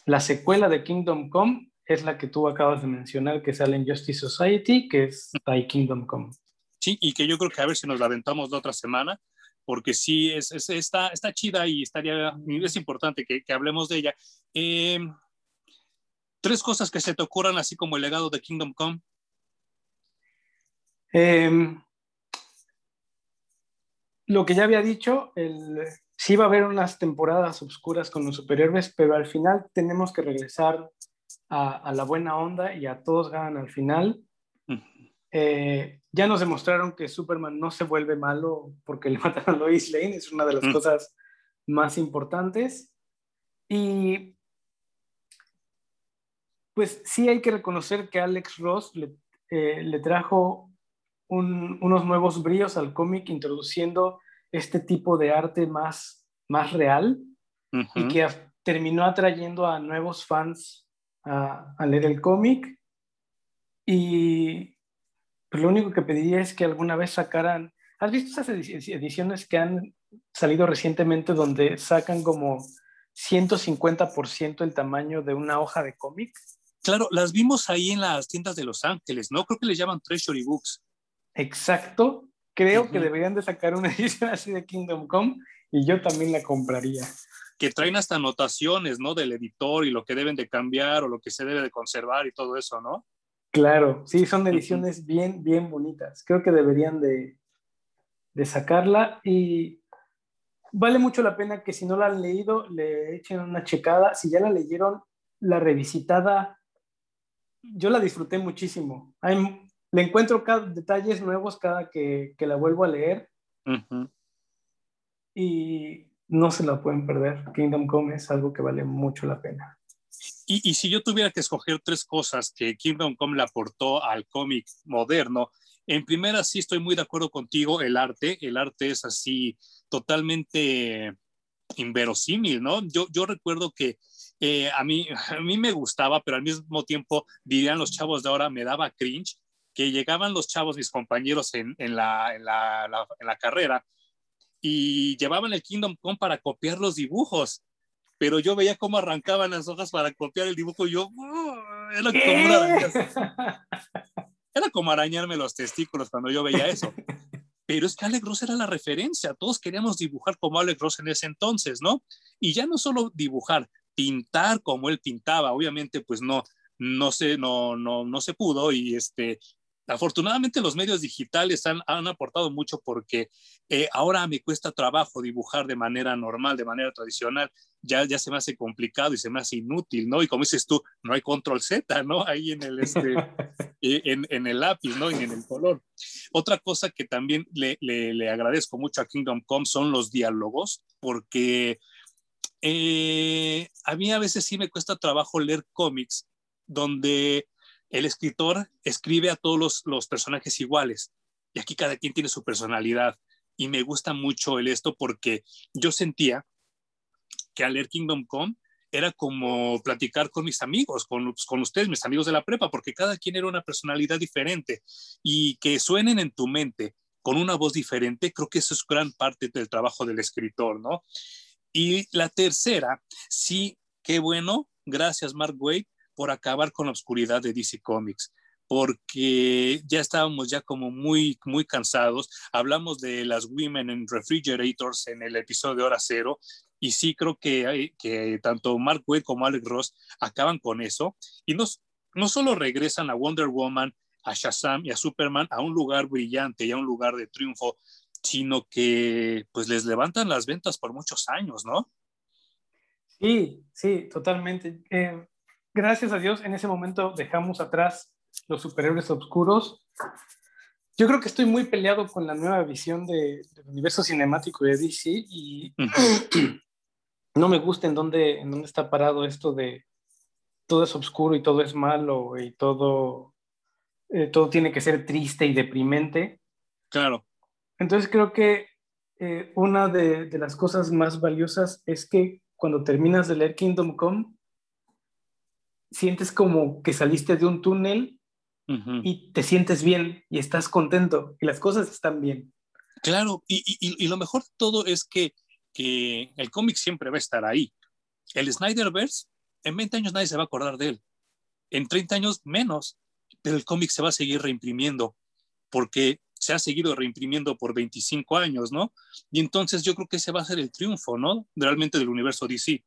la secuela de Kingdom Come es la que tú acabas de mencionar, que sale en Justice Society, que es Thy Kingdom Come. Sí, y que yo creo que a ver si nos la aventamos la otra semana, porque sí, es, es está, está chida y estaría, es importante que, que hablemos de ella. Eh, tres cosas que se te ocurran así como el legado de Kingdom Come. Eh, lo que ya había dicho, el, sí va a haber unas temporadas oscuras con los superhéroes, pero al final tenemos que regresar a, la buena onda y a todos ganan al final. Eh, ya nos demostraron que Superman no se vuelve malo porque le matan a Lois Lane, es una de las mm. cosas más importantes. Y pues sí hay que reconocer que Alex Ross le, eh, trajo unos nuevos brillos al cómic introduciendo este tipo de arte más, más real y que terminó atrayendo a nuevos fans a, a leer el cómic. Y pues lo único que pediría es que alguna vez sacaran, ¿has visto esas ediciones que han salido recientemente donde sacan como 150% el tamaño de una hoja de cómic? Claro, las vimos ahí en las tiendas de Los Ángeles, ¿no? Creo que les llaman Treasury Books. Exacto. Creo que deberían de sacar una edición así de Kingdom Come y yo también la compraría. Que traen hasta anotaciones, ¿no? Del editor y lo que deben de cambiar o lo que se debe de conservar y todo eso, ¿no? Claro, sí, son ediciones bien, bien bonitas. Creo que deberían de, sacarla y vale mucho la pena que si no la han leído, le echen una checada. Si ya la leyeron, la revisitada, yo la disfruté muchísimo. le encuentro cada, detalles nuevos cada que, la vuelvo a leer. Y no se la pueden perder. Kingdom Come es algo que vale mucho la pena. Y, si yo tuviera que escoger tres cosas que Kingdom Come le aportó al cómic moderno, en primera sí estoy muy de acuerdo contigo, el arte, el arte es así totalmente inverosímil, ¿no? Yo, recuerdo que eh, a, mí, a mí me gustaba, pero al mismo tiempo, dirían los chavos de ahora, me daba cringe, que llegaban los chavos, mis compañeros en la carrera, y llevaban el Kingdom Come para copiar los dibujos pero yo veía cómo arrancaban las hojas para copiar el dibujo y yo, era, como era como arañarme los testículos cuando yo veía eso. Pero es que Alex Ross era la referencia, todos queríamos dibujar como Alex Ross en ese entonces, ¿no? Y ya no solo dibujar, pintar como él pintaba, obviamente pues no, no se, no, no, no se pudo y este, afortunadamente los medios digitales han, han aportado mucho porque eh, ahora me cuesta trabajo dibujar de manera normal, de manera tradicional. Ya, ya se me hace complicado y se me hace inútil, ¿no? Y como dices tú, no hay control Z, ¿no? Ahí en el, este, eh, en, en, el lápiz, ¿no? Y en el color. Otra cosa que también le, le, le agradezco mucho a Kingdom Come son los diálogos, porque eh, a mí a veces sí me cuesta trabajo leer cómics donde el escritor escribe a todos los, personajes iguales y aquí cada quien tiene su personalidad y me gusta mucho el esto porque yo sentía que al leer Kingdom Come era como platicar con mis amigos, con, con ustedes, mis amigos de la prepa, porque cada quien era una personalidad diferente y que suenen en tu mente con una voz diferente, creo que eso es gran parte del trabajo del escritor, ¿no? Y la tercera, sí, qué bueno, gracias Mark por acabar con la oscuridad de DC Comics porque ya estábamos ya como muy, muy cansados. Hablamos de las Women in Refrigerators en el episodio de Hora Cero, y sí creo que, que tanto Mark Waid como Alex Ross acaban con eso, y no, no solo regresan a Wonder Woman, a Shazam y a Superman a un lugar brillante y a un lugar de triunfo, sino que pues les levantan las ventas por muchos años, ¿no? Sí, sí, totalmente. Eh, gracias a Dios, en ese momento dejamos atrás los superhéroes oscuros. Yo creo que estoy muy peleado con la nueva visión del universo cinemático de DC y no me gusta en dónde, en dónde está parado esto de todo es oscuro y todo es malo y todo, eh, todo tiene que ser triste y deprimente. Claro. Entonces creo que eh, una de, de, las cosas más valiosas es que cuando terminas de leer Kingdom Come, sientes como que saliste de un túnel y te sientes bien y estás contento y las cosas están bien. Claro, y, y, lo mejor de todo es que, que el cómic siempre va a estar ahí. El Snyderverse, en 20 años nadie se va a acordar de él. En 30 años menos, pero el cómic se va a seguir reimprimiendo porque se ha seguido reimprimiendo por 25 años, ¿no? Y entonces yo creo que ese va a ser el triunfo, ¿no? Realmente del universo DC.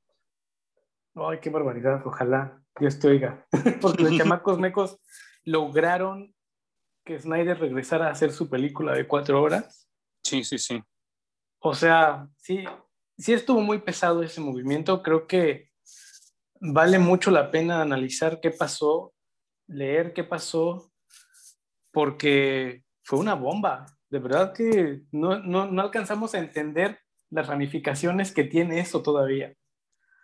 Ay, qué barbaridad, ojalá. Dios te oiga. Porque los chamacos mecos lograron que Snyder regresara a hacer su película de cuatro horas. Sí, sí, sí. O sea, sí, sí estuvo muy pesado ese movimiento. Creo que vale mucho la pena analizar qué pasó, leer qué pasó, porque fue una bomba. De verdad que no, no, no alcanzamos a entender las ramificaciones que tiene eso todavía.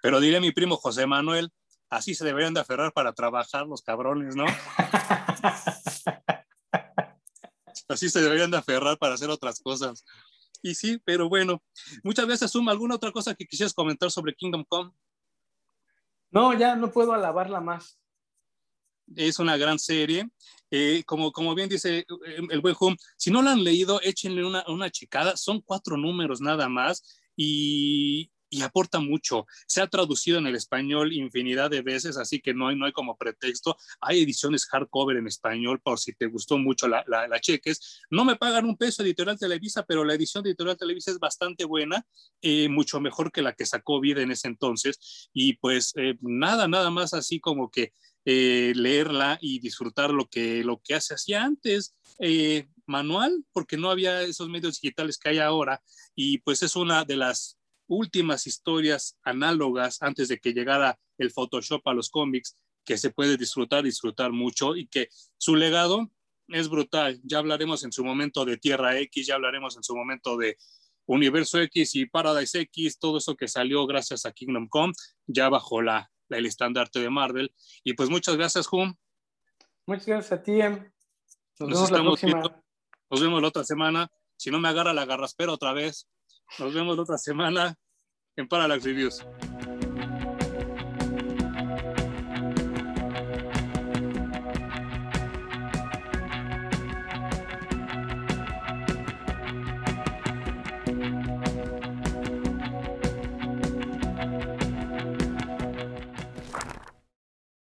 Pero diré mi primo José Manuel, así se deberían de aferrar para trabajar los cabrones, ¿no? así se deberían de aferrar para hacer otras cosas. Y sí, pero bueno, muchas veces suma alguna otra cosa que quisieras comentar sobre Kingdom Come. No, ya no puedo alabarla más. Es una gran serie. Eh, como, como bien dice eh, el buen Hum, si no la han leído, échenle una, una checada. Son cuatro números nada más. Y, y aporta mucho. Se ha traducido en el español infinidad de veces, así que no hay, no hay como pretexto. Hay ediciones hardcover en español por si te gustó mucho la, la, cheques. No me pagan un peso Editorial Televisa, pero la edición de Editorial Televisa es bastante buena, eh, mucho mejor que la que sacó Vida en ese entonces. Y pues eh, nada, nada más así como que eh, leerla y disfrutar lo que, lo que hace hacía antes. manual, porque no había esos medios digitales que hay ahora, y pues es una de las últimas historias análogas antes de que llegara el Photoshop a los cómics que se puede disfrutar, disfrutar mucho y que su legado es brutal. Ya hablaremos en su momento de Tierra X, ya hablaremos en su momento de Universo X y Paradise X, todo eso que salió gracias a Kingdom Come, ya bajo la, el estandarte de Marvel. Y pues muchas gracias, Hum. Muchas gracias a ti. Em. Nos, vemos la próxima. Nos vemos la otra semana. Si no me agarra la garraspera otra vez. Nos vemos la otra semana en Parallax Reviews.